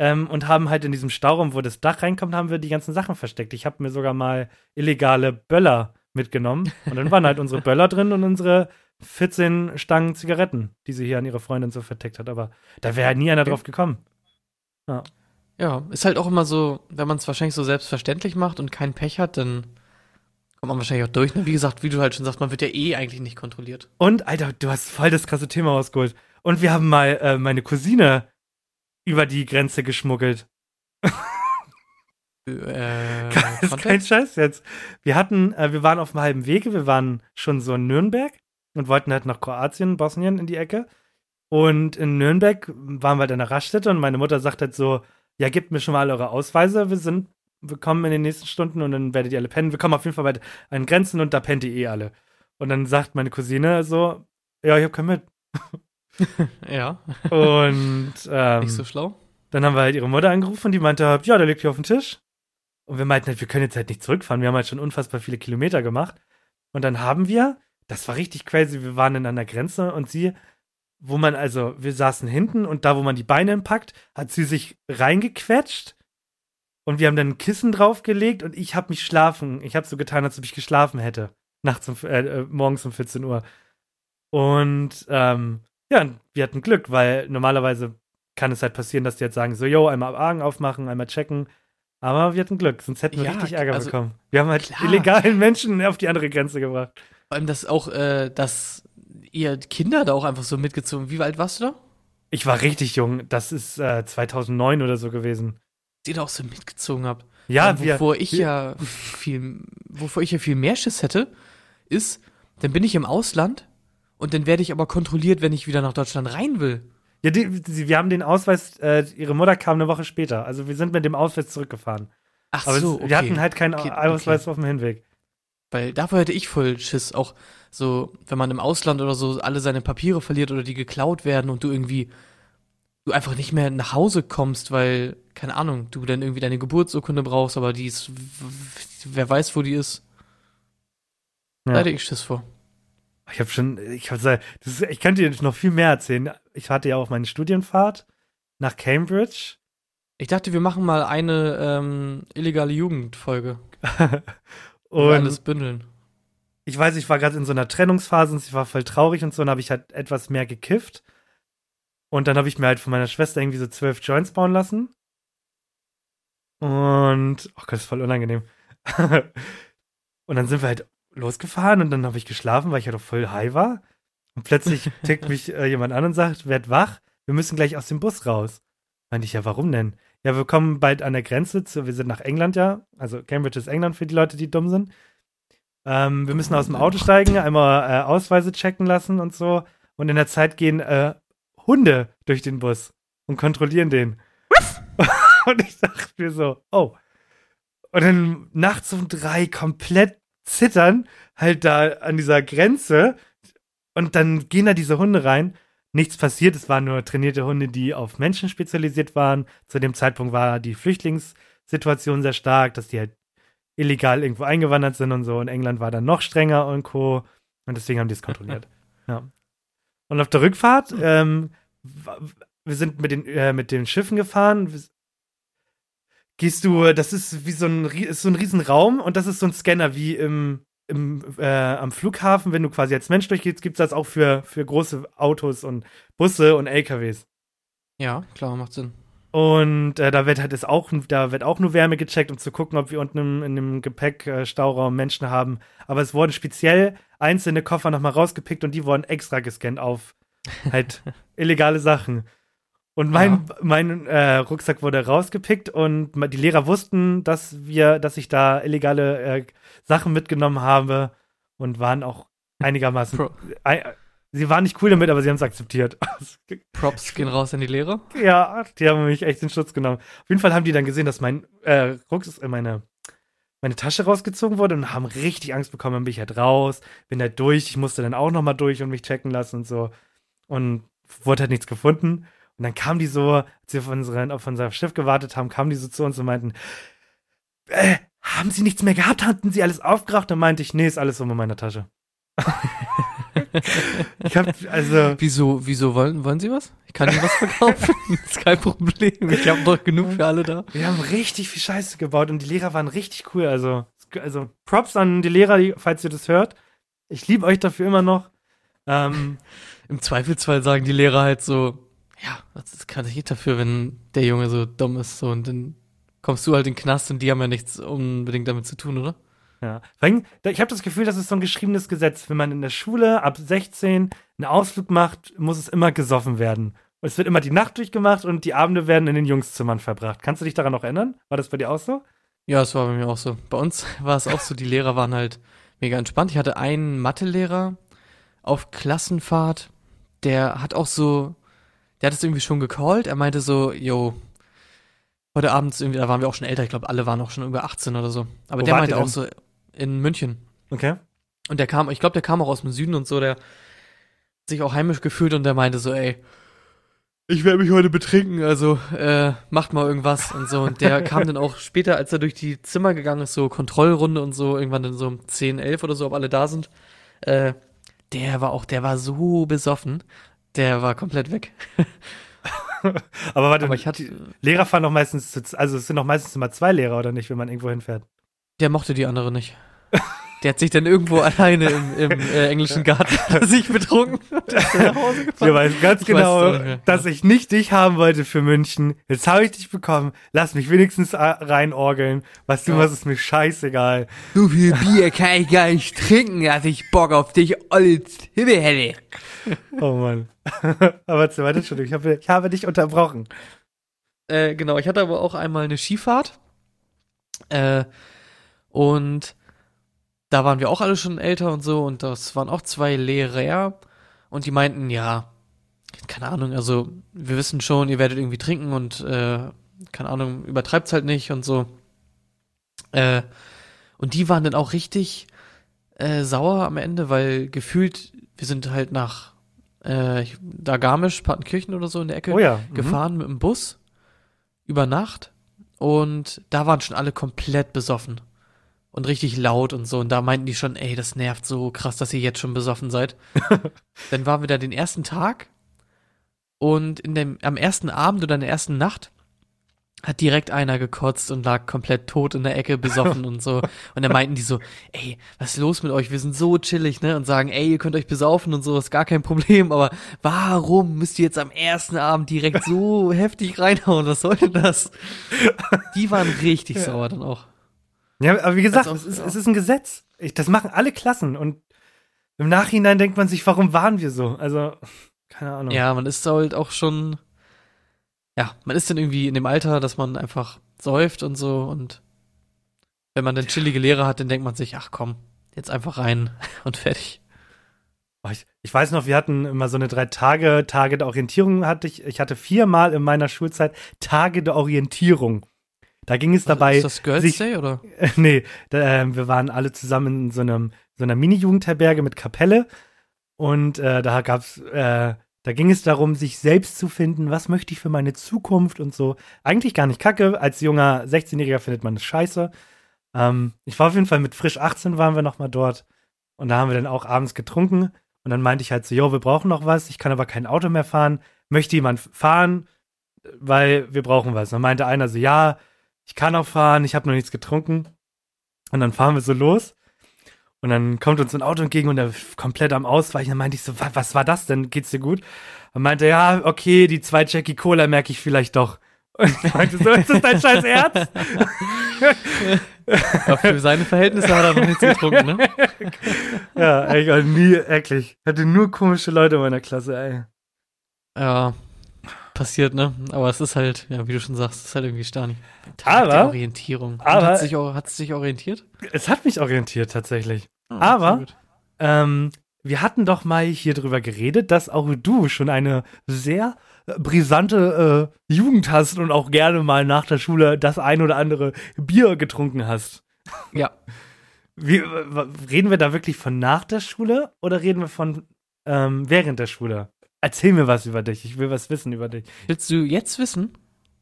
ähm, und haben halt in diesem Stauraum, wo das Dach reinkommt, haben wir die ganzen Sachen versteckt. Ich habe mir sogar mal illegale Böller mitgenommen und dann waren halt unsere Böller drin und unsere 14 Stangen Zigaretten, die sie hier an ihre Freundin so verteckt hat. Aber da wäre halt nie einer drauf gekommen. Ja, ist halt auch immer so, wenn man es wahrscheinlich so selbstverständlich macht und keinen Pech hat, dann kommt man wahrscheinlich auch durch. Ne? Wie gesagt, wie du halt schon sagst, man wird ja eh eigentlich nicht kontrolliert. Und, Alter, du hast voll das krasse Thema rausgeholt. Und wir haben mal äh, meine Cousine über die Grenze geschmuggelt. Äh, Das ist kein? Scheiß jetzt. Wir hatten, äh, wir waren auf dem halben Wege, wir waren schon so in Nürnberg und wollten halt nach Kroatien, Bosnien in die Ecke. Und in Nürnberg waren wir halt an der Raststätte und meine Mutter sagt halt so, ja, gebt mir schon mal eure Ausweise, wir sind, wir kommen in den nächsten Stunden und dann werdet ihr alle pennen. Wir kommen auf jeden Fall bei an Grenzen und da pennt ihr eh alle. Und dann sagt meine Cousine so, ja, ich hab keinen mit. ja, Und ähm, nicht so schlau. dann haben wir halt ihre Mutter angerufen und die meinte, ja, der liegt hier auf dem Tisch. Und wir meinten halt, wir können jetzt halt nicht zurückfahren. Wir haben halt schon unfassbar viele Kilometer gemacht. Und dann haben wir, das war richtig crazy, wir waren in einer Grenze und sie, wo man also, wir saßen hinten und da, wo man die Beine packt, hat sie sich reingequetscht. Und wir haben dann ein Kissen draufgelegt und ich habe mich schlafen. Ich habe so getan, als ob ich geschlafen hätte. Nachts um, äh, äh, morgens um 14 Uhr. Und ähm, ja, und wir hatten Glück, weil normalerweise kann es halt passieren, dass die jetzt sagen, so, yo, einmal Augen aufmachen, einmal checken. Aber wir hatten Glück, sonst hätten wir Ja, richtig Ärger also, bekommen. Wir haben halt klar. illegalen Menschen auf die andere Grenze gebracht. Vor allem, dass auch, äh, dass ihr Kinder da auch einfach so mitgezogen. Wie alt warst du da? Ich war richtig jung, das ist äh, 2009 oder so gewesen. Dass ihr da auch so mitgezogen habt. Ja, Ähm, wir, wovor ich wir- ja viel, wovor ich ja viel mehr Schiss hätte, ist, dann bin ich im Ausland und dann werde ich aber kontrolliert, wenn ich wieder nach Deutschland rein will. ja die, die, wir haben den Ausweis, äh, ihre Mutter kam eine Woche später. Also wir sind mit dem Ausweis zurückgefahren. Ach Aber so, okay. wir hatten halt keinen Okay, Ausweis auf dem Hinweg. Weil davor hätte ich voll Schiss. Auch so, wenn man im Ausland oder so alle seine Papiere verliert oder die geklaut werden und du irgendwie, du einfach nicht mehr nach Hause kommst, weil, keine Ahnung, du dann irgendwie deine Geburtsurkunde brauchst, aber die ist, wer weiß, wo die ist. Da Ja. hätte ich Schiss vor. Ich habe schon, ich, hab, das ist, ich könnte dir noch viel mehr erzählen. Ich hatte ja auch meine Studienfahrt nach Cambridge. Ich dachte, wir machen mal eine ähm, illegale Jugendfolge. Und alles bündeln. ich weiß, ich war gerade in so einer Trennungsphase und ich war voll traurig und so, und habe ich halt etwas mehr gekifft. Und dann habe ich mir halt von meiner Schwester irgendwie so zwölf Joints bauen lassen. Und, oh Gott, das ist voll unangenehm. und dann sind wir halt losgefahren und dann habe ich geschlafen, weil ich halt auch voll high war. Und plötzlich tickt mich äh, jemand an und sagt, werd wach, wir müssen gleich aus dem Bus raus. Meinte ich, ja, warum denn? Ja, wir kommen bald an der Grenze zu, wir sind nach England ja, also Cambridge ist England für die Leute, die dumm sind. Ähm, wir müssen aus dem Auto steigen, einmal äh, Ausweise checken lassen und so. Und in der Zeit gehen äh, Hunde durch den Bus und kontrollieren den. und ich dachte mir so, oh. Und dann nachts um drei komplett zittern, halt da an dieser Grenze. Und dann gehen da diese Hunde rein. Nichts passiert, es waren nur trainierte Hunde, die auf Menschen spezialisiert waren. Zu dem Zeitpunkt war die Flüchtlingssituation sehr stark, dass die halt illegal irgendwo eingewandert sind und so. Und England war dann noch strenger und Co. Und deswegen haben die es kontrolliert. ja. Und auf der Rückfahrt, ähm, wir sind mit den, äh, mit den Schiffen gefahren. Gehst du, das ist wie so ein, ist so ein Riesenraum und das ist so ein Scanner wie im, im, äh, am Flughafen, wenn du quasi als Mensch durchgehst, gibt es das auch für, für große Autos und Busse und LKWs. Ja, klar, macht Sinn. Und äh, da wird halt ist auch, da wird auch nur Wärme gecheckt, um zu gucken, ob wir unten im, in dem Gepäckstauraum Menschen haben. Aber es wurden speziell einzelne Koffer nochmal rausgepickt und die wurden extra gescannt auf halt illegale Sachen. Und mein, mein äh, Rucksack wurde rausgepickt und die Lehrer wussten, dass wir, dass ich da illegale äh, Sachen mitgenommen habe und waren auch einigermaßen. Pro Ei- sie waren nicht cool damit, aber sie haben es akzeptiert. Props gehen raus an die Lehre. Ja, die haben mich echt in Schutz genommen. Auf jeden Fall haben die dann gesehen, dass mein äh, Rucksack, äh, meine, meine Tasche rausgezogen wurde und haben richtig Angst bekommen. Dann bin ich halt raus, bin halt durch. Ich musste dann auch nochmal durch und mich checken lassen und so. Und wurde halt nichts gefunden. Und dann kamen die so, als wir auf, unseren, auf unser Schiff gewartet haben, kamen die so zu uns und meinten, äh, haben Sie nichts mehr gehabt? Hatten Sie alles aufgeraucht? Dann meinte ich, nee, ist alles so in meiner Tasche. ich hab, also, Wieso, wieso wollen, wollen Sie was? Ich kann Ihnen was verkaufen. ist kein Problem. Ich habe doch genug für alle da. wir haben richtig viel Scheiße gebaut und die Lehrer waren richtig cool. Also, also Props an die Lehrer, die, falls ihr das hört. Ich liebe euch dafür immer noch. Ähm, Im Zweifelsfall sagen die Lehrer halt so, ja, das kann ich nicht dafür, wenn der Junge so dumm ist, so, und dann kommst du halt in den Knast und die haben ja nichts unbedingt damit zu tun, oder? Ja. Ich habe das Gefühl, das ist so ein geschriebenes Gesetz. Wenn man in der Schule ab 16 einen Ausflug macht, muss es immer gesoffen werden. Und es wird immer die Nacht durchgemacht und die Abende werden in den Jungszimmern verbracht. Kannst du dich daran noch erinnern? War das bei dir auch so? Ja, es war bei mir auch so. Bei uns war es auch so, die Lehrer waren halt mega entspannt. Ich hatte einen Mathelehrer auf Klassenfahrt, der hat auch so, der hat es irgendwie schon gecallt. Er meinte so, yo, heute Abend, irgendwie, da waren wir auch schon älter, ich glaube, alle waren auch schon über 18 oder so. Aber Wo der meinte auch so, in München. Okay. Und der kam, ich glaube, der kam auch aus dem Süden und so, der hat sich auch heimisch gefühlt und der meinte so, ey, ich werde mich heute betrinken, also äh, macht mal irgendwas und so. Und der kam dann auch später, als er durch die Zimmer gegangen ist, so Kontrollrunde und so, irgendwann dann so um 10, 11 oder so, ob alle da sind. Äh, der war auch, der war so besoffen, der war komplett weg. Aber warte, Aber ich hatte, Lehrer fahren doch meistens, zu, also es sind doch meistens immer zwei Lehrer, oder nicht, wenn man irgendwo hinfährt? der mochte die andere nicht. Der hat sich dann irgendwo alleine im, im äh, englischen Garten sich betrunken. Wir weiß ganz Ich weiß genau, mehr. dass ich nicht dich haben wollte für München. Jetzt habe ich dich bekommen. Lass mich wenigstens a- reinorgeln. Was du Ja. machst, ist mir scheißegal. So viel Bier kann ich gar nicht trinken, dass ich Bock auf dich alles Himmel hätte. Oh Mann. aber zu warte, Entschuldigung, ich habe, ich habe dich unterbrochen. Äh, genau, ich hatte aber auch einmal eine Skifahrt. Äh, und da waren wir auch alle schon älter und so und das waren auch zwei Lehrer und die meinten, ja, keine Ahnung, also wir wissen schon, ihr werdet irgendwie trinken und äh, keine Ahnung, übertreibt's halt nicht und so. Äh, und die waren dann auch richtig äh, sauer am Ende, weil gefühlt, wir sind halt nach äh, da Garmisch, Partenkirchen oder so in der Ecke Oh ja. mhm. gefahren mit dem Bus über Nacht und da waren schon alle komplett besoffen und richtig laut und so und da meinten die schon, ey, das nervt so krass, dass ihr jetzt schon besoffen seid. Dann waren wir da den ersten Tag und in dem am ersten Abend oder in der ersten Nacht hat direkt einer gekotzt und lag komplett tot in der Ecke besoffen und so. Und dann meinten die so, ey, was ist los mit euch? Wir sind so chillig, ne? Und sagen, ey, ihr könnt euch besaufen und so, ist gar kein Problem. Aber warum müsst ihr jetzt am ersten Abend direkt so heftig reinhauen? Was soll denn das? Die waren richtig sauer dann auch. Ja, aber wie gesagt, es ist, es ist ein Gesetz. Ich, das machen alle Klassen und im Nachhinein denkt man sich, warum waren wir so? Also, keine Ahnung. Ja, man ist halt auch schon, ja, man ist dann irgendwie in dem Alter, dass man einfach säuft und so und wenn man dann chillige Lehrer hat, dann denkt man sich, ach komm, jetzt einfach rein und fertig. Ich, ich weiß noch, wir hatten immer so eine drei Tage, Tage der Orientierung hatte ich. Ich hatte viermal in meiner Schulzeit Tage der Orientierung. Da ging es dabei. ist das Girls sich- Day oder? nee, da, ähm, wir waren alle zusammen in so einem so einer Mini-Jugendherberge mit Kapelle und äh, da gab's, äh, da ging es darum, sich selbst zu finden, was möchte ich für meine Zukunft und so. Eigentlich gar nicht kacke. Als junger 16-Jähriger findet man das scheiße. Ähm, ich war auf jeden Fall mit frisch 18 waren wir noch mal dort und da haben wir dann auch abends getrunken und dann meinte ich halt so, jo, wir brauchen noch was. Ich kann aber kein Auto mehr fahren. Möchte jemand fahren? Weil wir brauchen was. Dann meinte einer so, ja, ich kann auch fahren, ich habe noch nichts getrunken. Und dann fahren wir so los. Und dann kommt uns ein Auto entgegen und er ist komplett am Ausweichen. Dann meinte ich so, "Wa- was war das denn? Geht's dir gut? Und meinte, ja, okay, die zwei Jackie Cola merke ich vielleicht doch. Und ich meinte so, ist das dein scheiß Ernst? Ja, für seine Verhältnisse hat er noch nichts getrunken, ne? ja, ich nie eklig. Hatte nur komische Leute in meiner Klasse, ey. Ja, passiert, ne? Aber es ist halt, ja, wie du schon sagst, es ist halt irgendwie Stani. Aber- Orientierung. Und aber- hat sich, hat sich orientiert? Es hat mich orientiert tatsächlich. Ah, Aber-. Ähm, wir hatten doch mal hier drüber geredet, dass auch du schon eine sehr äh, brisante äh, Jugend hast und auch gerne mal nach der Schule das ein oder andere Bier getrunken hast. Ja. Wie, w- reden wir da wirklich von nach der Schule oder reden wir von ähm, während der Schule? Erzähl mir was über dich. Ich will was wissen über dich. Willst du jetzt wissen?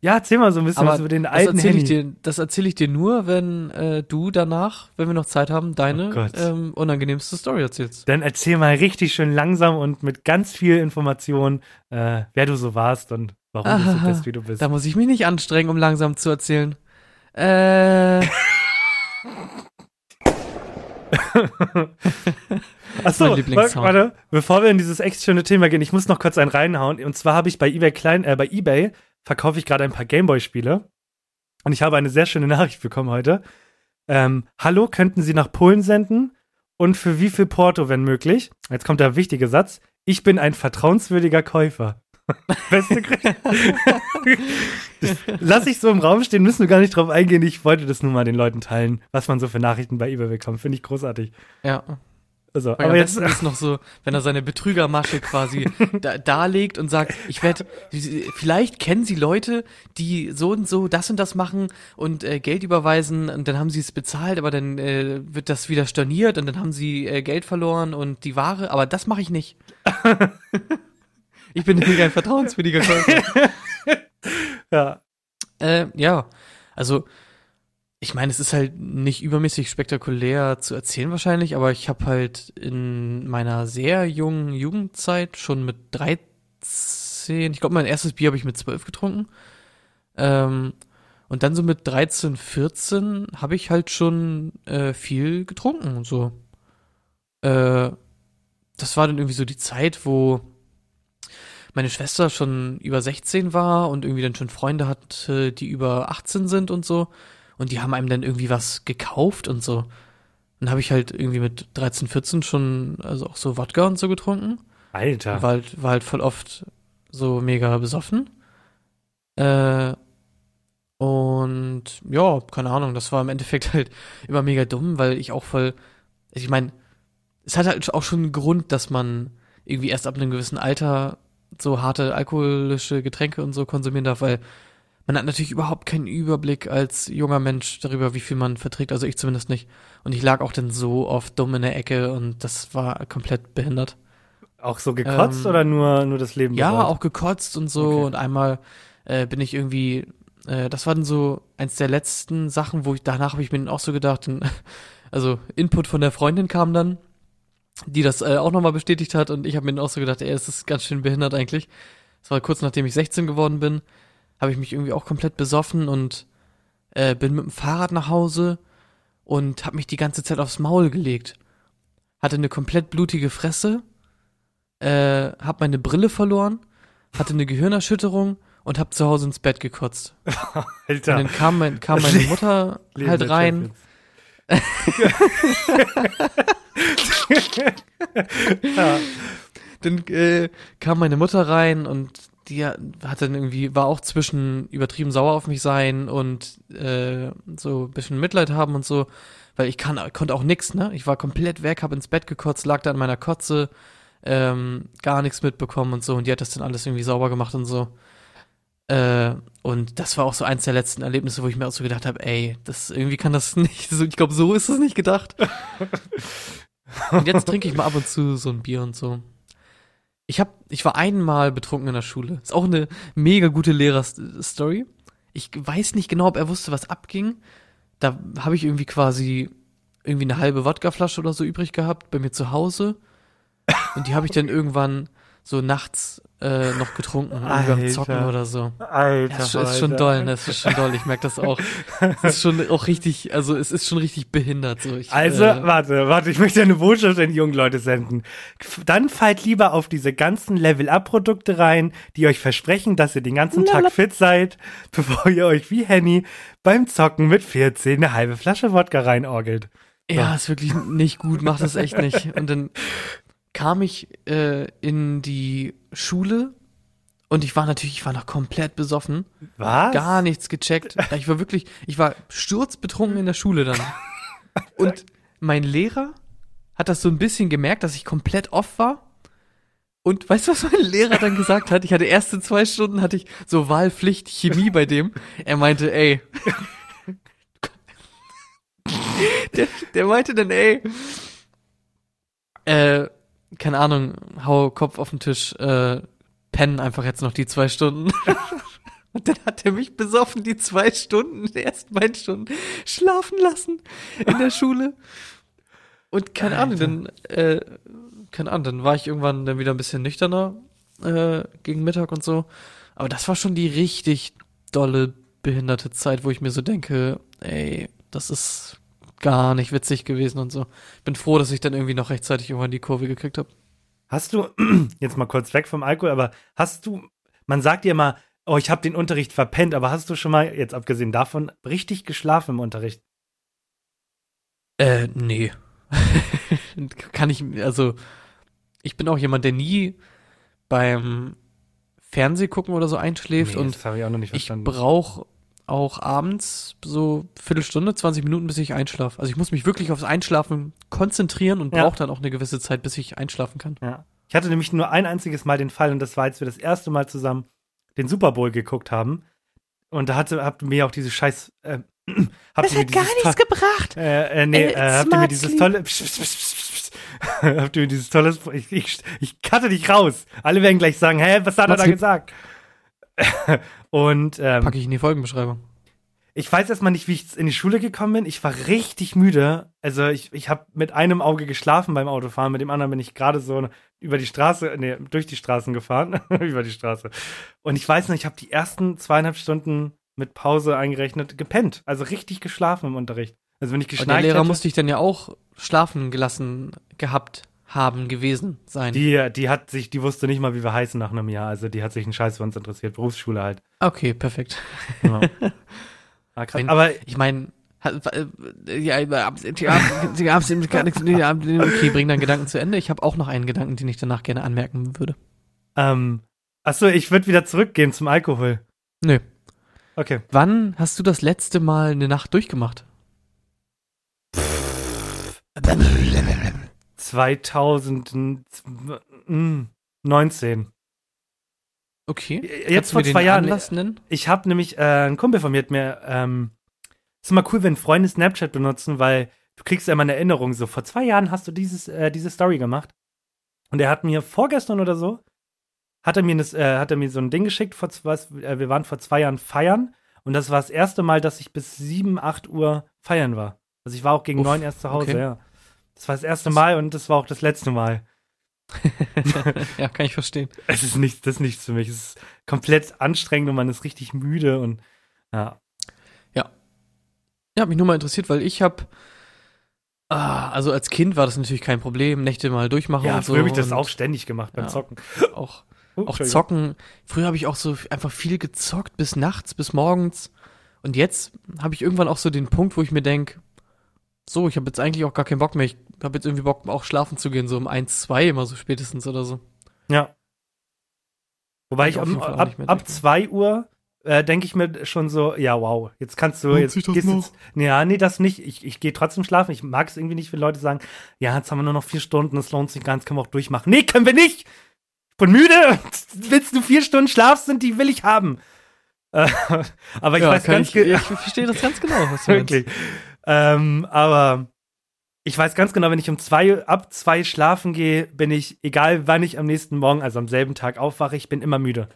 Ja, erzähl mal so ein bisschen was über den das alten ich Henny. dir, das erzähle ich dir nur, wenn äh, du danach, wenn wir noch Zeit haben, Oh deine Gott. ähm, unangenehmste Story erzählst. Dann erzähl mal richtig schön langsam und mit ganz viel Information, äh, wer du so warst und warum du so bist, wie du bist. Da muss ich mich nicht anstrengen, um langsam zu erzählen. Äh, Achso, warte, bevor wir in dieses echt schöne Thema gehen, ich muss noch kurz einen reinhauen. Und zwar habe ich bei eBay Klein, äh, bei eBay verkaufe ich gerade ein paar Gameboy-Spiele. Und ich habe eine sehr schöne Nachricht bekommen heute. Ähm, hallo, könnten Sie nach Polen senden? Und für wie viel Porto, wenn möglich? Jetzt kommt der wichtige Satz. Ich bin ein vertrauenswürdiger Käufer. Beste Grüße. Lass ich so im Raum stehen, müssen wir gar nicht drauf eingehen. Ich wollte das nur mal den Leuten teilen, was man so für Nachrichten bei eBay bekommt. Finde ich großartig. ja. Also, Aber aber jetzt, ist noch so, wenn er seine Betrügermasche quasi da, darlegt und sagt, ich werde, vielleicht kennen Sie Leute, die so und so das und das machen und äh, Geld überweisen und dann haben sie es bezahlt, aber dann äh, wird das wieder storniert und dann haben sie äh, Geld verloren und die Ware, aber das mache ich nicht. ich bin ein vertrauenswürdiger Käufer. ja. Äh, ja, also ich meine, es ist halt nicht übermäßig spektakulär zu erzählen wahrscheinlich, aber ich habe halt in meiner sehr jungen Jugendzeit schon mit 13, ich glaube mein erstes Bier habe ich mit 12 getrunken. Ähm, und dann so mit 13, 14 habe ich halt schon äh, viel getrunken und so. Äh, das war dann irgendwie so die Zeit, wo meine Schwester schon über 16 war und irgendwie dann schon Freunde hatte, die über 18 sind und so. Und die haben einem dann irgendwie was gekauft und so. Dann habe ich halt irgendwie mit 13, 14 schon, also auch so Wodka und so getrunken. Alter. War halt, war halt voll oft so mega besoffen. Äh, und ja, keine Ahnung, das war im Endeffekt halt immer mega dumm, weil ich auch voll, also ich meine, es hat halt auch schon einen Grund, dass man irgendwie erst ab einem gewissen Alter so harte alkoholische Getränke und so konsumieren darf, weil man hat natürlich überhaupt keinen Überblick als junger Mensch darüber, wie viel man verträgt, also ich zumindest nicht. Und ich lag auch dann so oft dumm in der Ecke und das war komplett behindert. Auch so gekotzt Ähm, oder nur, nur das Leben Ja, bereut? auch gekotzt und so. Okay. Und einmal äh, bin ich irgendwie, äh, das war dann so eins der letzten Sachen, wo ich, danach habe ich mir dann auch so gedacht, und, also Input von der Freundin kam dann, die das äh, auch nochmal bestätigt hat. Und ich habe mir dann auch so gedacht, ey, es ist ganz schön behindert eigentlich. Das war kurz nachdem ich 16 geworden bin, habe ich mich irgendwie auch komplett besoffen und äh, bin mit dem Fahrrad nach Hause und habe mich die ganze Zeit aufs Maul gelegt. Hatte eine komplett blutige Fresse, äh, hab meine Brille verloren, hatte eine Gehirnerschütterung und hab zu Hause ins Bett gekotzt. Alter. Und dann kam, mein, kam meine Mutter Leben halt rein. Ja. Dann äh, kam meine Mutter rein und die hat dann irgendwie, war auch zwischen übertrieben sauer auf mich sein und äh, so ein bisschen Mitleid haben und so, weil ich kann, konnte auch nix, ne? Ich war komplett weg, hab ins Bett gekotzt, lag da an meiner Kotze, ähm, gar nichts mitbekommen und so und die hat das dann alles irgendwie sauber gemacht und so. Äh, und das war auch so eins der letzten Erlebnisse, wo ich mir auch so gedacht habe, ey, das irgendwie kann das nicht, so, ich glaube, so ist es nicht gedacht. und jetzt trinke ich mal ab und zu so ein Bier und so. Ich hab, ich war einmal betrunken in der Schule. Ist auch eine mega gute Lehrerstory. Ich weiß nicht genau, ob er wusste, was abging. Da habe ich irgendwie quasi irgendwie eine halbe Wodkaflasche oder so übrig gehabt bei mir zu Hause. Und die habe ich dann irgendwann so nachts äh, noch getrunken, irgendwie beim Alter. Zocken oder so. Alter. Das ist, schon- ist schon Alter. doll, ne? Das ist schon doll. Ich merke das auch. Es ist schon auch richtig, also es ist schon richtig behindert. So. Ich, Also, äh, warte, warte, ich möchte eine Botschaft an die jungen Leute senden. Dann fallt lieber auf diese ganzen Level-Up-Produkte rein, die euch versprechen, dass ihr den ganzen Tag fit seid, bevor ihr euch wie Henny beim Zocken mit 14 eine halbe Flasche Wodka reinorgelt. Ja, ist wirklich nicht gut, macht das echt nicht. Und dann kam ich äh, in die Schule und ich war natürlich, ich war noch komplett besoffen, Was? gar nichts gecheckt. Ich war wirklich, ich war sturzbetrunken in der Schule dann. Und mein Lehrer hat das so ein bisschen gemerkt, dass ich komplett off war. Und weißt du, was mein Lehrer dann gesagt hat? Ich hatte erste zwei Stunden, hatte ich so Wahlpflicht Chemie bei dem. Er meinte, ey. Der, der meinte dann, ey. Äh, keine Ahnung, hau Kopf auf den Tisch, äh, pennen einfach jetzt noch die zwei Stunden. Und dann hat er mich besoffen die zwei Stunden, die ersten beiden Stunden schlafen lassen in der Schule. Und keine Ahnung, dann, äh, keine Ahnung, dann war ich irgendwann dann wieder ein bisschen nüchterner äh, gegen Mittag und so. Aber das war schon die richtig dolle behinderte Zeit, wo ich mir so denke, ey, das ist gar nicht witzig gewesen und so. Bin froh, dass ich dann irgendwie noch rechtzeitig irgendwann die Kurve gekriegt habe. Hast du, jetzt mal kurz weg vom Alkohol, aber hast du, man sagt dir immer, oh, ich habe den Unterricht verpennt, aber hast du schon mal, jetzt abgesehen davon, richtig geschlafen im Unterricht? Äh, nee. Kann ich, also, ich bin auch jemand, der nie beim Fernsehgucken oder so einschläft Nee, und das habe ich auch noch nicht ich verstanden. brauche auch abends so Viertelstunde, 20 Minuten, bis ich einschlafe. Also ich muss mich wirklich aufs Einschlafen konzentrieren und Ja. brauche dann auch eine gewisse Zeit, bis ich einschlafen kann. Ja. Ich hatte nämlich nur ein einziges Mal den Fall und das war, als wir das erste Mal zusammen den Super Bowl geguckt haben. Und da hatte, habt ihr mir auch diese scheiß, äh, habt ihr mir dieses to- gebracht. Äh, äh, nee, Äh, äh, habt ihr mir dieses tolle. Psch, psch, psch, habt ihr mir dieses tolles. Ich, ich, ich cutte dich raus. Alle werden gleich sagen: Hä, was hat er Smart da Sleep. gesagt? Und ähm, Packe ich in die Folgenbeschreibung. ich weiß erstmal nicht, wie ich in die Schule gekommen bin. Ich war richtig müde. Also ich, ich habe mit einem Auge geschlafen beim Autofahren, mit dem anderen bin ich gerade so über die Straße, nee, durch die Straßen gefahren, über die Straße. Und ich weiß noch, ich habe die ersten zweieinhalb Stunden mit Pause eingerechnet gepennt. Also richtig geschlafen im Unterricht. Also wenn ich Und der Lehrer hätte, musste ich dann ja auch schlafen gelassen gehabt haben gewesen sein. die, die hat sich, die wusste nicht mal, wie wir heißen nach einem Jahr. Also die hat sich einen Scheiß für uns interessiert. Berufsschule halt. okay, perfekt. Ja. Ah, krass. Wenn- Aber Ich meine, ja, ja, ja, okay, bring deinen Gedanken zu Ende. Ich habe auch noch einen Gedanken, den ich danach gerne anmerken würde. ähm, achso, ich würde wieder zurückgehen zum Alkohol. Nö. Okay. Wann hast du das letzte Mal eine Nacht durchgemacht? 2019. Okay. Jetzt Kannst vor zwei Jahren. Anlass nennen? Ich habe nämlich, äh, ein Kumpel von mir hat mir, ähm, ist immer cool, wenn Freunde Snapchat benutzen, weil du kriegst ja immer eine Erinnerung. So, vor zwei Jahren hast du dieses, äh, diese Story gemacht. Und er hat mir vorgestern oder so, hat er mir, das, äh, hat er mir so ein Ding geschickt, vor, was, äh, wir waren vor zwei Jahren feiern. Und das war das erste Mal, dass ich bis 7, 8 Uhr feiern war. Also ich war auch gegen Uff, neun erst zu Hause, okay. ja. Das war das erste Mal und das war auch das letzte Mal. ja, kann ich verstehen. Es ist nichts, das ist nichts für mich. Es ist komplett anstrengend und man ist richtig müde und ja. Ja, hat mich nur mal interessiert, weil ich habe, ah, also als Kind war das natürlich kein Problem, Nächte mal durchmachen Ja, und so. früher habe ich das auch ständig gemacht beim Ja. Zocken. Auch, Oh, auch zocken. Früher habe ich auch so einfach viel gezockt, bis nachts, bis morgens. Und jetzt habe ich irgendwann auch so den Punkt, wo ich mir denke, so, ich habe jetzt eigentlich auch gar keinen Bock mehr. Ich habe jetzt irgendwie Bock, auch schlafen zu gehen, so um eins, zwei immer so spätestens oder so. Ja. Wobei Ich ich auf ab, jeden Fall auch ab, nicht ab denken. 2 Uhr äh, denke ich mir schon so, ja, wow, jetzt kannst du, jetzt gehst noch? jetzt, ja, nee, das nicht. Ich, ich gehe trotzdem schlafen. Ich mag es irgendwie nicht, wenn Leute sagen, ja, jetzt haben wir nur noch vier Stunden, das lohnt sich ganz, können wir auch durchmachen. Nee, können wir nicht! Ich bin müde! Willst du vier Stunden Schlaf sind, die will ich haben. Äh, aber ich ja, weiß ganz ich, ich verstehe das ganz genau, was du meinst. Ähm, aber ich weiß ganz genau, wenn ich um zwei, ab zwei schlafen gehe, bin ich, egal wann ich am nächsten Morgen, also am selben Tag aufwache, ich bin immer müde.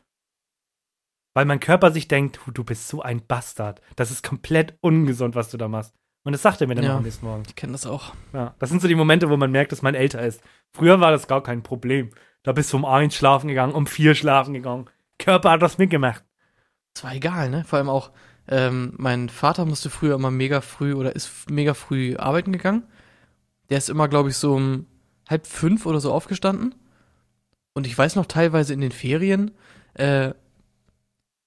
Weil mein Körper sich denkt, du, bist so ein Bastard. Das ist komplett ungesund, was du da machst. Und das sagt er mir dann Ja. auch am nächsten Morgen. Ich kenne das auch. Ja. Das sind so die Momente, wo man merkt, dass man älter ist. Früher war das gar kein Problem. Da bist du um eins schlafen gegangen, um vier schlafen gegangen. Körper hat das mitgemacht. Es war egal, ne? Vor allem auch, ähm, mein Vater musste früher immer mega früh oder ist mega früh arbeiten gegangen. Der ist immer, glaube ich, so um halb fünf oder so aufgestanden. Und ich weiß noch teilweise in den Ferien, äh,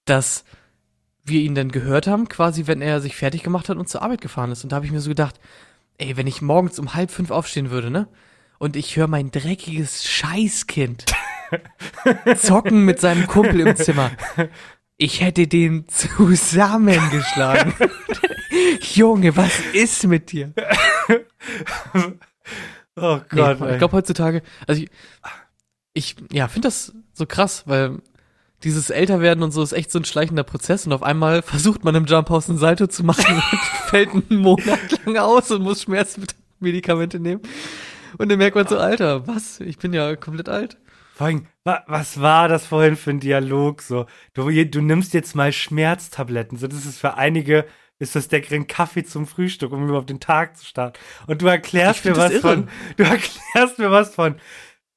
dass wir ihn dann gehört haben, quasi, wenn er sich fertig gemacht hat und zur Arbeit gefahren ist. Und da habe ich mir so gedacht, ey, wenn ich morgens um halb fünf aufstehen würde, ne? Und ich höre mein dreckiges Scheißkind zocken mit seinem Kumpel im Zimmer. Ich hätte den zusammengeschlagen. Junge, was ist mit dir? Oh Nee, Gott, ich ey. glaube heutzutage, also ich, ich ja, finde das so krass, weil dieses Älterwerden und so ist echt so ein schleichender Prozess und auf einmal versucht man im Jump House ein Salto zu machen und fällt einen Monat lang aus und muss Schmerzmedikamente nehmen. Und dann merkt man so, Alter, was? Ich bin ja komplett alt. Vor allem, wa was war das vorhin für ein Dialog? So, du, du nimmst jetzt mal Schmerztabletten. So, das ist für einige, ist das der ein Kaffee zum Frühstück, um überhaupt den Tag zu starten. Und du erklärst mir was irre. von, du erklärst mir was von,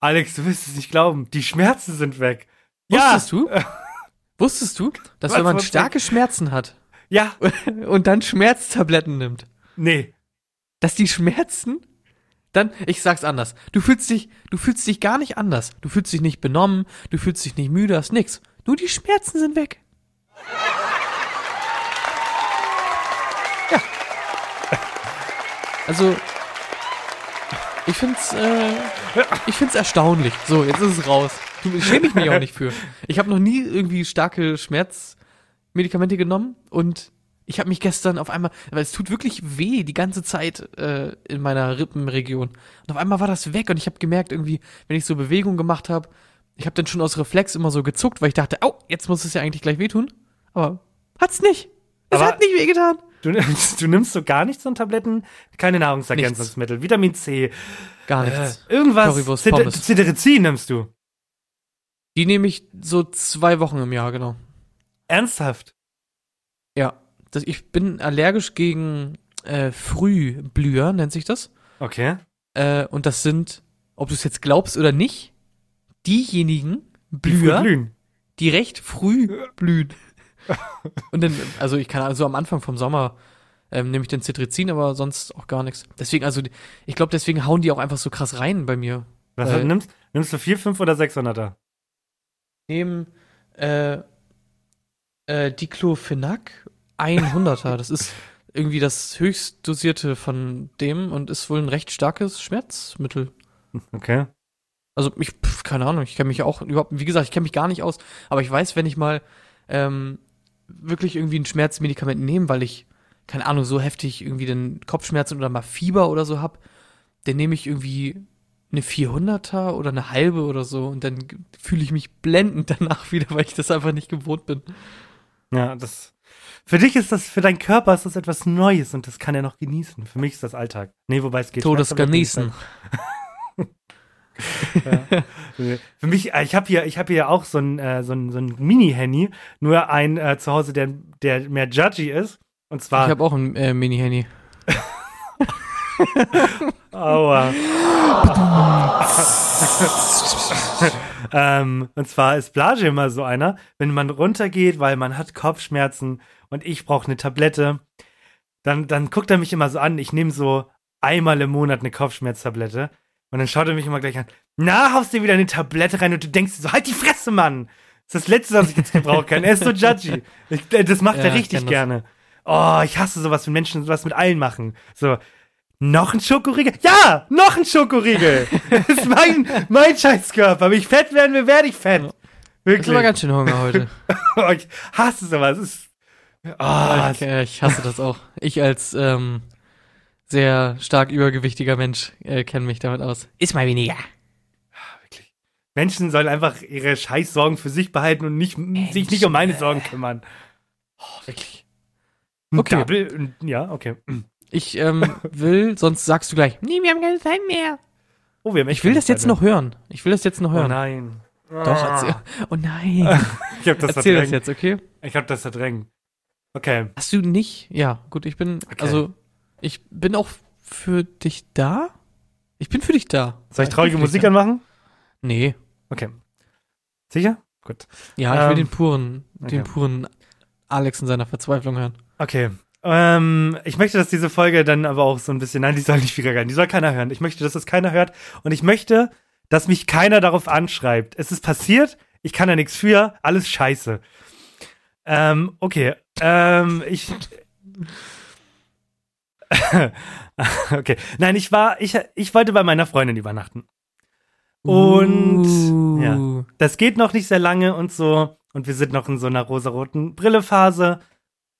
Alex, du wirst es nicht glauben, die Schmerzen sind weg. Wusstest du? Wusstest du, dass Was wenn man wusste ich? starke Schmerzen hat Ja, und dann Schmerztabletten nimmt, nee. dass die Schmerzen dann, ich sag's anders, du fühlst dich, du fühlst dich gar nicht anders. Du fühlst dich nicht benommen, du fühlst dich nicht müde, hast nix. Nur die Schmerzen sind weg. Ja. Also, ich find's, äh, ich find's erstaunlich. So, jetzt ist es raus. Du, schäme ich mich auch nicht für. Ich habe noch nie irgendwie starke Schmerzmedikamente genommen und ich habe mich gestern auf einmal, weil es tut wirklich weh die ganze Zeit äh, in meiner Rippenregion. Und auf einmal war das weg und ich habe gemerkt irgendwie, wenn ich so Bewegung gemacht habe, ich habe dann schon aus Reflex immer so gezuckt, weil ich dachte, oh, jetzt muss es ja eigentlich gleich wehtun. Aber hat's nicht. Es Aber- hat nicht wehgetan. Du, nimmst- du nimmst so gar nichts an Tabletten? Keine Nahrungsergänzungsmittel, Vitamin C, Gar äh, nichts. irgendwas. Cid- Pommes. Cetirizin nimmst du. Die nehme ich so zwei Wochen im Jahr, genau. Ernsthaft? Ja. Das, ich bin allergisch gegen äh, Frühblüher, nennt sich das. Okay. Äh, und das sind, ob du es jetzt glaubst oder nicht, diejenigen Die Blüher, blühen. die recht früh blühen. Und dann, also ich kann also am Anfang vom Sommer ähm, nehme ich den Cetirizin, aber sonst auch gar nichts. Deswegen, also die- ich glaube, deswegen hauen die auch einfach so krass rein bei mir. Was Weil- nimmst, nimmst du 4, 5 oder 600er? Nehmen äh, äh, Diclofenac 100er. Das ist irgendwie das höchst dosierte von dem und ist wohl ein recht starkes Schmerzmittel. Okay. Also ich, pf, keine Ahnung, ich kenne mich auch überhaupt, wie gesagt, ich kenne mich gar nicht aus, aber ich weiß, wenn ich mal ähm, wirklich irgendwie ein Schmerzmedikament nehme, weil ich, keine Ahnung, so heftig irgendwie den Kopfschmerzen oder mal Fieber oder so hab, dann nehme ich irgendwie eine 400er oder eine halbe oder so und dann fühle ich mich blendend danach wieder, weil ich das einfach nicht gewohnt bin. Ja, das. Für dich ist das, für deinen Körper ist das etwas Neues und das kann er noch genießen. Für mich ist das Alltag. Nee, wobei es geht. Todes genießen. ist- Für mich, äh, ich habe hier, ich habe hier auch so ein, äh, so ein, so ein Mini-Handy, nur ein äh, zu Hause, der, der mehr judgy ist. Und Ich zwar, habe auch ein äh, Mini-Handy. aua. ähm, und zwar ist Blage immer so einer, wenn man runtergeht, weil man hat Kopfschmerzen und ich brauche eine Tablette, dann, dann guckt er mich immer so an. Ich nehme so einmal im Monat eine Kopfschmerztablette und dann schaut er mich immer gleich an. Na, haust dir wieder eine Tablette rein und du denkst dir so, halt die Fresse, Mann! Das ist das Letzte, was ich jetzt gebrauchen kann. Er ist so judgy. Ich, das macht Ja, er ich richtig kenn das. gerne. Oh, ich hasse sowas, wenn Menschen sowas mit allen machen. So, noch ein Schokoriegel? Ja, noch ein Schokoriegel. das ist mein, mein Scheißkörper. Wenn ich fett werden will, werde ich fett. Ich Wirklich. habe ganz schön Hunger heute. Oh, ich hasse sowas. Ist, oh, ich, äh, ich hasse das auch. Ich als ähm, sehr stark übergewichtiger Mensch äh, kenne mich damit aus. Ist mal weniger. wirklich. Menschen sollen einfach ihre Scheißsorgen für sich behalten und nicht, sich nicht um meine Sorgen kümmern. Wirklich. Ein Okay. Double, ja, okay. Ich ähm, will, sonst sagst du gleich, nee, wir haben keine Zeit mehr. Oh, wir haben echt Ich will das jetzt noch hören. Ich will das jetzt noch. Oh hören. nein. Doch, erzähl. Oh nein. Ich hab das Erzähl das verdrängt. jetzt, okay? Ich hab das verdrängt. Okay. Hast du nicht? Ja, gut, ich bin, Okay. also, ich bin auch für dich da. Ich bin für dich da. Soll ich traurige dich Musik da. anmachen? Nee. Okay. Sicher? Gut. Ja, ich will Ähm, den puren, den okay. puren Alex in seiner Verzweiflung hören. Okay. Ähm, ich möchte, dass diese Folge dann aber auch so ein bisschen, nein, die soll nicht wieder rein, die soll keiner hören. Ich möchte, dass das keiner hört und ich möchte, dass mich keiner darauf anschreibt. Es ist passiert, ich kann da nichts für, alles scheiße. Ähm, okay. Ähm, ich. okay. Nein, ich war, ich, ich wollte bei meiner Freundin übernachten. Und Uh. ja. Das geht noch nicht sehr lange und so. Und wir sind noch in so einer rosaroten Brillephase.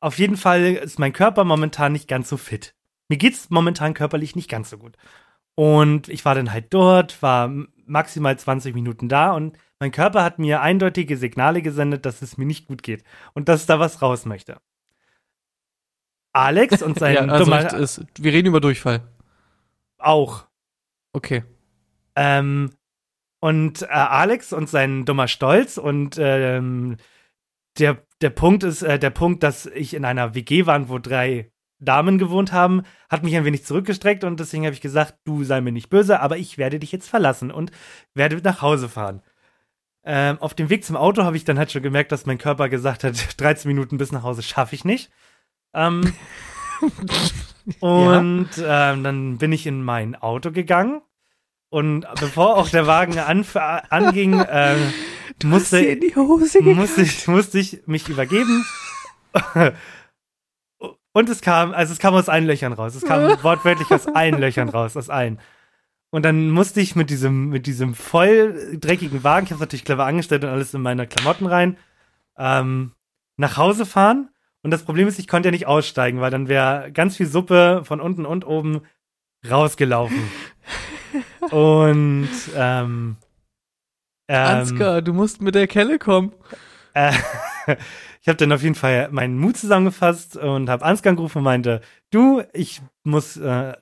Auf jeden Fall ist mein Körper momentan nicht ganz so fit. Mir geht's momentan körperlich nicht ganz so gut. Und ich war dann halt dort, war maximal 20 Minuten da und mein Körper hat mir eindeutige Signale gesendet, dass es mir nicht gut geht und dass da was raus möchte. Alex und sein ja, also dummer ist, wir reden über Durchfall. auch. Okay. Ähm, und äh, Alex und sein dummer Stolz und ähm, der, der Punkt ist, äh, der Punkt, dass ich in einer WG war, wo drei Damen gewohnt haben, hat mich ein wenig zurückgestreckt und deswegen habe ich gesagt, du sei mir nicht böse, aber ich werde dich jetzt verlassen und werde nach Hause fahren. Ähm, auf dem Weg zum Auto habe ich dann halt schon gemerkt, dass mein Körper gesagt hat, 13 Minuten bis nach Hause schaffe ich nicht. Ähm, und ähm, dann bin ich in mein Auto gegangen und bevor auch der Wagen anging, äh, musste, in die Hose musste, ich, musste ich mich übergeben. Und es kam, also es kam aus allen Löchern raus. Es kam wortwörtlich aus allen Löchern raus, aus allen. Und dann musste ich mit diesem, mit diesem voll dreckigen Wagen, ich habe natürlich clever angestellt und alles in meine Klamotten rein, ähm, nach Hause fahren. Und das Problem ist, ich konnte ja nicht aussteigen, weil dann wäre ganz viel Suppe von unten und oben rausgelaufen. und ähm, ähm, Ansgar, du musst mit der Kelle kommen. äh, ich habe dann auf jeden Fall meinen Mut zusammengefasst und habe Ansgar angerufen und meinte, du, ich muss äh,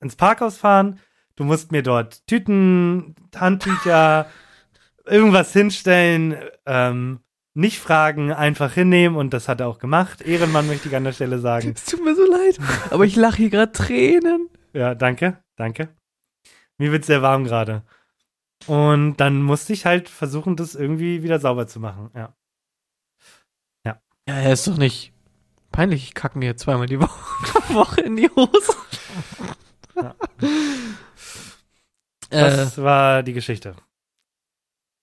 ins Parkhaus fahren, du musst mir dort Tüten, Handtücher, irgendwas hinstellen, ähm, nicht fragen, einfach hinnehmen und das hat er auch gemacht. Ehrenmann möchte ich an der Stelle sagen. Es tut mir so leid, aber ich lache hier gerade Tränen. Ja, danke, danke. Mir wird sehr warm gerade. Und dann musste ich halt versuchen, das irgendwie wieder sauber zu machen. Ja. Ja, er ist doch nicht peinlich. Ich kacke mir zweimal die Woche, in die Hose. Ja. äh, Das war die Geschichte.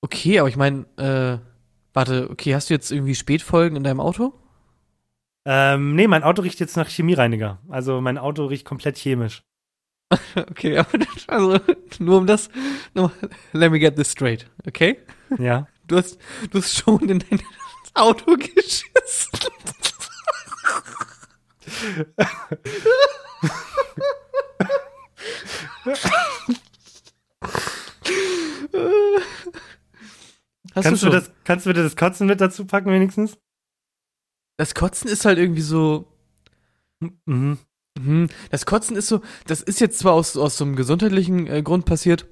okay, aber ich meine, äh, warte, okay, hast du jetzt irgendwie Spätfolgen in deinem Auto? Ähm, nee, mein Auto riecht jetzt nach Chemiereiniger. Also mein Auto riecht komplett chemisch. Okay, aber das- also nur um das, nur, let me get this straight, okay? Ja. Du hast, du hast schon in dein Auto geschissen. Kannst, du das, kannst du bitte das Kotzen mit dazu packen, wenigstens? das Kotzen ist halt irgendwie so, Mhm. Mhm. Das Kotzen ist so, das ist jetzt zwar aus, aus so einem gesundheitlichen äh, Grund passiert,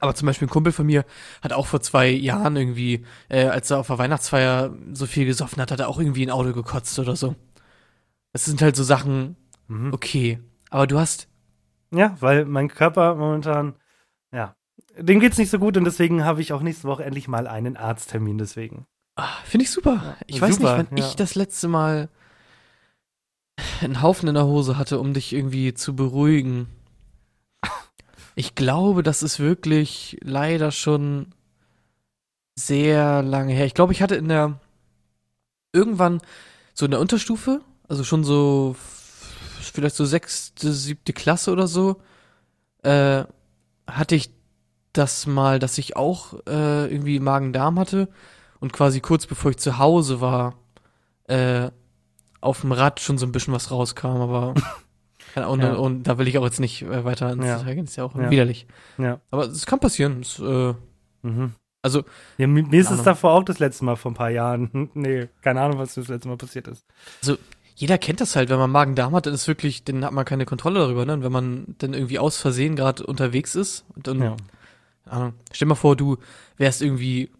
aber zum Beispiel ein Kumpel von mir hat auch vor zwei Jahren irgendwie, äh, als er auf der Weihnachtsfeier so viel gesoffen hat, hat er auch irgendwie ein Auto gekotzt oder so. Das sind halt so Sachen, Mhm. okay. Aber du hast, Ja, weil mein Körper momentan, ja, dem geht's nicht so gut und deswegen habe ich auch nächste Woche endlich mal einen Arzttermin deswegen. ah, finde ich super. Ich weiß super, nicht, wann ja. ich das letzte Mal einen Haufen in der Hose hatte, um dich irgendwie zu beruhigen. Ich glaube, das ist wirklich leider schon sehr lange her. Ich glaube, ich hatte in der irgendwann so in der Unterstufe, also schon so vielleicht so sechste, siebte Klasse oder so, äh, hatte ich das mal, dass ich auch äh, irgendwie Magen-Darm hatte und quasi kurz bevor ich zu Hause war, äh, auf dem Rad schon so ein bisschen was rauskam, aber Ahnung, Ja. und da will ich auch jetzt nicht äh, weiter ins Ja. Detail gehen, ist ja auch Ja. widerlich. Ja. Aber es kann passieren. Es, äh, Mhm. also, Ja, mir, ist es davor auch das letzte Mal vor ein paar Jahren. Nee, keine Ahnung, was das letzte Mal passiert ist. jeder kennt das halt, wenn man Magen-Darm hat, dann ist wirklich, dann hat man keine Kontrolle darüber, ne? Und wenn man dann irgendwie aus Versehen gerade unterwegs ist und dann, Ja. Ahnung, stell mal vor, du wärst irgendwie,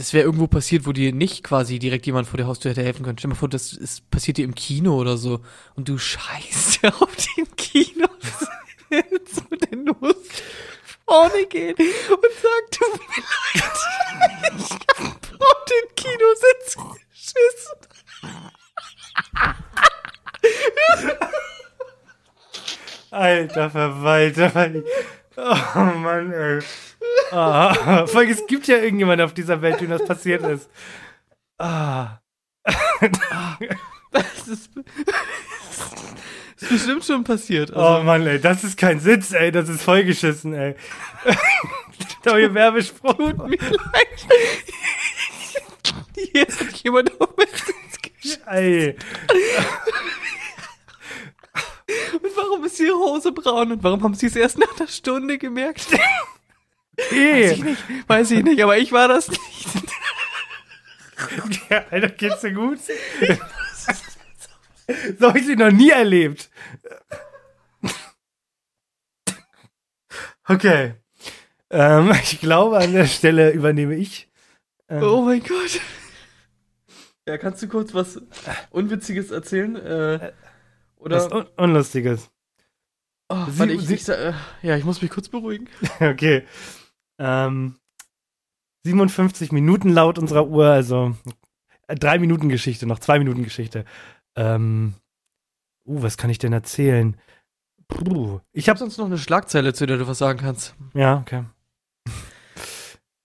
das wäre irgendwo passiert, wo dir nicht quasi direkt jemand vor der Haustür hätte helfen können. Stell mal vor, das ist passiert dir im Kino oder so und du scheißt ja auf den Kino. Mit den los vorne gehen und sag, tut mir leid, ich hab auf den Kinositz geschissen. Alter Verwalter. Oh Mann, ey. Ah, vor allem, es gibt ja irgendjemand auf dieser Welt, dem das passiert ist. Ah. Das ist, das ist bestimmt schon passiert. Oh Also, Mann, ey, das ist kein Sitz, ey, das ist vollgeschissen, ey. Neue Werbespruch. tut mir leid. Hier hat jemand auf mich. Ey. Und warum ist ihre Hose braun? Und warum haben sie es erst nach einer Stunde gemerkt? Weiß ich nicht. Weiß ich nicht, aber ich war das nicht. Ja, Alter, geht's dir gut? So habe ich sie noch nie erlebt. Okay. Ähm, ich glaube, an der Stelle übernehme ich. Ähm, Oh mein Gott. Ja, kannst du kurz was Unwitziges erzählen? Äh, was oder. Un Unlustiges. Oh, Sie- warte, ich, Sie- ich, äh, ja, ich muss mich kurz beruhigen. Okay. Ähm, 57 Minuten laut unserer Uhr, also äh, drei Minuten Geschichte, noch zwei Minuten Geschichte. Ähm, uh, was kann ich denn erzählen? Puh, ich habe habe sonst noch eine Schlagzeile, zu der du was sagen kannst. ja, okay.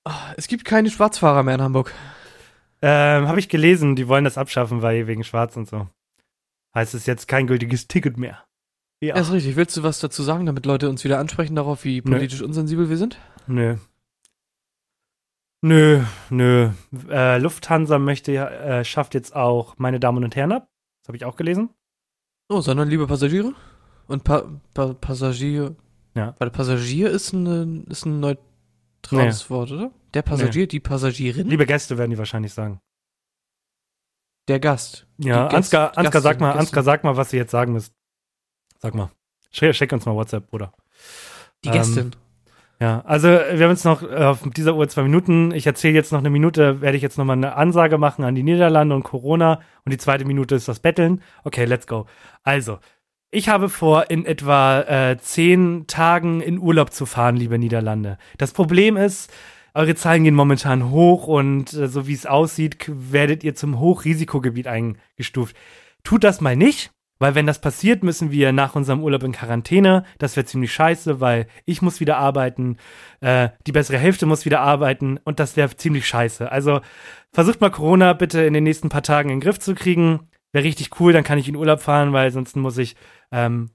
Ah, Es gibt keine Schwarzfahrer mehr in Hamburg. Ähm, habe ich gelesen, die wollen das abschaffen, weil wegen Schwarz und so. Heißt es jetzt kein gültiges Ticket mehr. Ja. Ja, ist richtig. Willst du was dazu sagen, damit Leute uns wieder ansprechen darauf, wie Nö. politisch unsensibel wir sind? Nö. Nö, nö. Äh, Lufthansa möchte ja, äh, schafft jetzt auch meine Damen und Herren ab. Das habe ich auch gelesen. Oh, sondern liebe Passagiere? Und pa pa Passagier. Ja. Weil Passagier ist, eine, ist ein neutrales Wort, oder? Der Passagier, die Passagierin, Liebe Gäste werden die wahrscheinlich sagen. Der Gast. Ja, Gäst- Ansgar, sag mal. Ansgar, sag mal, was ihr jetzt sagen müsst. Sag mal. Schick, uns mal WhatsApp, Bruder. Die Ähm, Gästin. Ja, also wir haben jetzt noch äh, auf dieser Uhr zwei Minuten. Ich erzähle jetzt noch eine Minute, werde ich jetzt noch mal eine Ansage machen an die Niederlande und Corona. Und die zweite Minute ist das Betteln. Okay, let's go. Also, ich habe vor, in etwa äh, zehn Tagen in Urlaub zu fahren, liebe Niederlande. Das Problem ist, eure Zahlen gehen momentan hoch und äh, so wie es aussieht, werdet ihr zum Hochrisikogebiet eingestuft. Tut das mal nicht, weil wenn das passiert, müssen wir nach unserem Urlaub in Quarantäne. Das wäre ziemlich scheiße, weil ich muss wieder arbeiten, äh, die bessere Hälfte muss wieder arbeiten und das wäre ziemlich scheiße. Also versucht mal Corona bitte in den nächsten paar Tagen in den Griff zu kriegen. Wäre richtig cool, dann kann ich in Urlaub fahren, weil sonst muss ich ähm,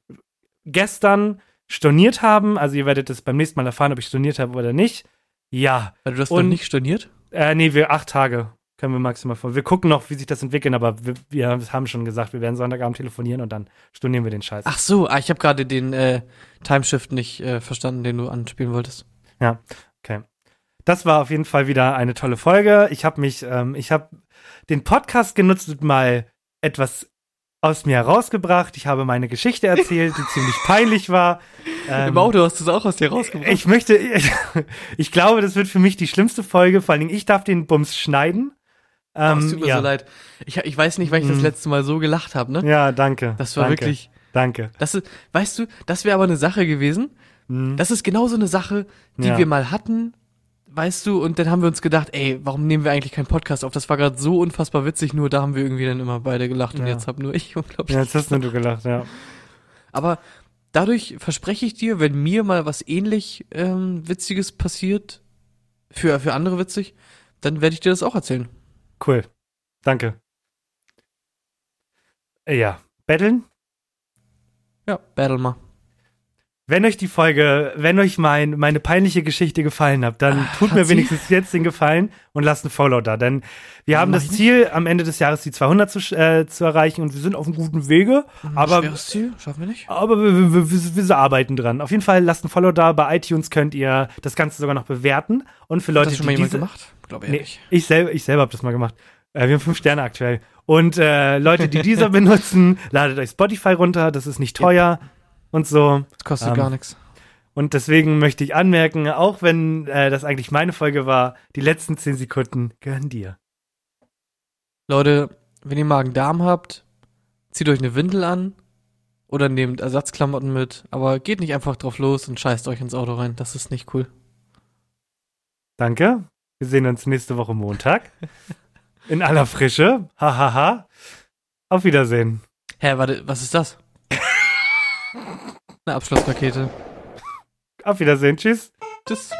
gestern storniert haben. Also ihr werdet es beim nächsten Mal erfahren, ob ich storniert habe oder nicht. Ja, Weil du das noch und- nicht storniert? äh, nee, wir acht Tage können wir maximal vor. Wir gucken noch, wie sich das entwickelt, aber wir, wir haben schon gesagt, wir werden Sonntagabend telefonieren und dann stornieren wir den Scheiß. Ach so, ah, ich habe gerade den äh, Timeshift nicht äh, verstanden, den du anspielen wolltest. Das war auf jeden Fall wieder eine tolle Folge. Ich habe mich, ähm, ich habe den Podcast genutzt und mal etwas aus mir herausgebracht. Ich habe meine Geschichte erzählt, die ziemlich peinlich war. Ähm, Im Auto hast du es auch aus dir rausgebracht. Ich möchte, ich glaube, das wird für mich die schlimmste Folge. Vor allen Dingen, ich darf den Bums schneiden. Oh, Ähm, es tut mir ja. so leid. Ich, ich weiß nicht, weil ich das Mhm. letzte Mal so gelacht habe, ne? Ja, danke. Das war danke, wirklich. Danke. Das ist, weißt du, das wäre aber eine Sache gewesen. Mhm. Das ist genau so eine Sache, die Ja. wir mal hatten, weißt du, und dann haben wir uns gedacht, ey, warum nehmen wir eigentlich keinen Podcast auf? Das war gerade so unfassbar witzig, nur da haben wir irgendwie dann immer beide gelacht und Ja. jetzt hab nur ich unglaublich. Ja, jetzt hast nur du gelacht, ja. Aber dadurch verspreche ich dir, wenn mir mal was ähnlich ähm, Witziges passiert, für, für andere witzig, dann werde ich dir das auch erzählen. Cool. Danke. Äh, Ja. Betteln? Ja, battle mal. Wenn euch die Folge, wenn euch mein, meine peinliche Geschichte gefallen hat, dann Ah, tut hat mir sie? wenigstens jetzt den Gefallen und lasst ein Follow da. Denn wir haben Mach das ich. Ziel, am Ende des Jahres die 200 zu, äh, zu erreichen und wir sind auf einem guten Wege. Aber, Schweres Ziel, schaffen wir nicht. aber wir, wir, wir, wir arbeiten dran. Auf jeden Fall lasst ein Follow da. Bei iTunes könnt ihr das Ganze sogar noch bewerten. Und für Hat Leute, das schon die mal jemand diese, gemacht? Glaube ich Nee, nicht. ich selber, ich selber habe das mal gemacht. Äh, wir haben fünf Sterne aktuell. Und äh, Leute, die dieser benutzen, ladet euch Spotify runter. Das ist nicht teuer und so. Das kostet Ähm, gar nichts. Und deswegen möchte ich anmerken, auch wenn äh, das eigentlich meine Folge war, die letzten zehn Sekunden gehören dir. Leute, wenn ihr Magen-Darm habt, zieht euch eine Windel an oder nehmt Ersatzklamotten mit, aber geht nicht einfach drauf los und scheißt euch ins Auto rein. Das ist nicht cool. Danke. Wir sehen uns nächste Woche Montag. In aller Frische. Hahaha. Auf Wiedersehen. Hä, warte, was ist das? Eine Abschlussrakete. Auf Wiedersehen. Tschüss. Tschüss.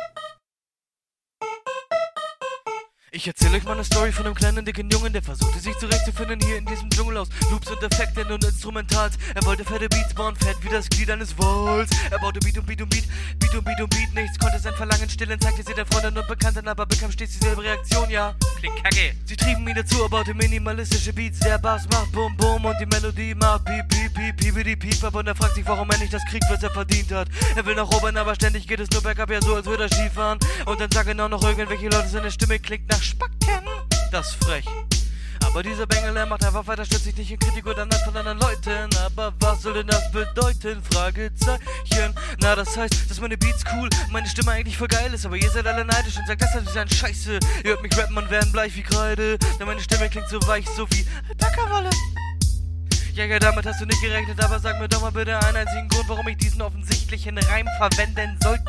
Ich erzähle euch mal eine Story von einem kleinen dicken Jungen, der versuchte sich zurechtzufinden hier in diesem Dschungel aus Loops und Effekten und Instrumentals. Er wollte fette Beats bauen, fett wie das Glied eines Walls. Er baute Beat und Beat und Beat, Beat und Beat und Beat. Nichts konnte sein Verlangen stillen, zeigte sie der Freundin und Bekannten, aber bekam stets dieselbe Reaktion, ja. Klingt kacke. Sie trieben ihn dazu, er baute minimalistische Beats. Der Bass macht Bum Bum und die Melodie macht Piep Piep Piep Piep Piep ab und er fragt sich, warum er nicht das kriegt, was er verdient hat. Er will nach oben, aber ständig geht es nur bergab, ja so als würde er Skifahren. Und dann sagen auch noch irgendwelche Leute, seine Stimme klingt nach Spacken. Das ist frech. Aber dieser Bengel, er macht einfach weiter, stützt sich nicht in Kritik oder Neid von anderen Leuten. Aber was soll denn das bedeuten? Fragezeichen. Na, das heißt, dass meine Beats cool, meine Stimme eigentlich voll geil ist, aber ihr seid alle neidisch und sagt, das ist ein Scheiße. Ihr hört mich rappen und werden bleich wie Kreide, denn meine Stimme klingt so weich, so wie Alpaka-Wolle. Ja, damit hast du nicht gerechnet, aber sag mir doch mal bitte einen einzigen Grund, warum ich diesen offensichtlichen Reim verwenden sollte.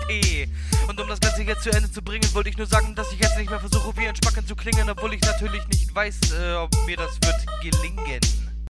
Und um das Ganze jetzt zu Ende zu bringen, wollte ich nur sagen, dass ich jetzt nicht mehr versuche, wie ein Spacken zu klingen, obwohl ich natürlich nicht weiß, äh, ob mir das wird gelingen.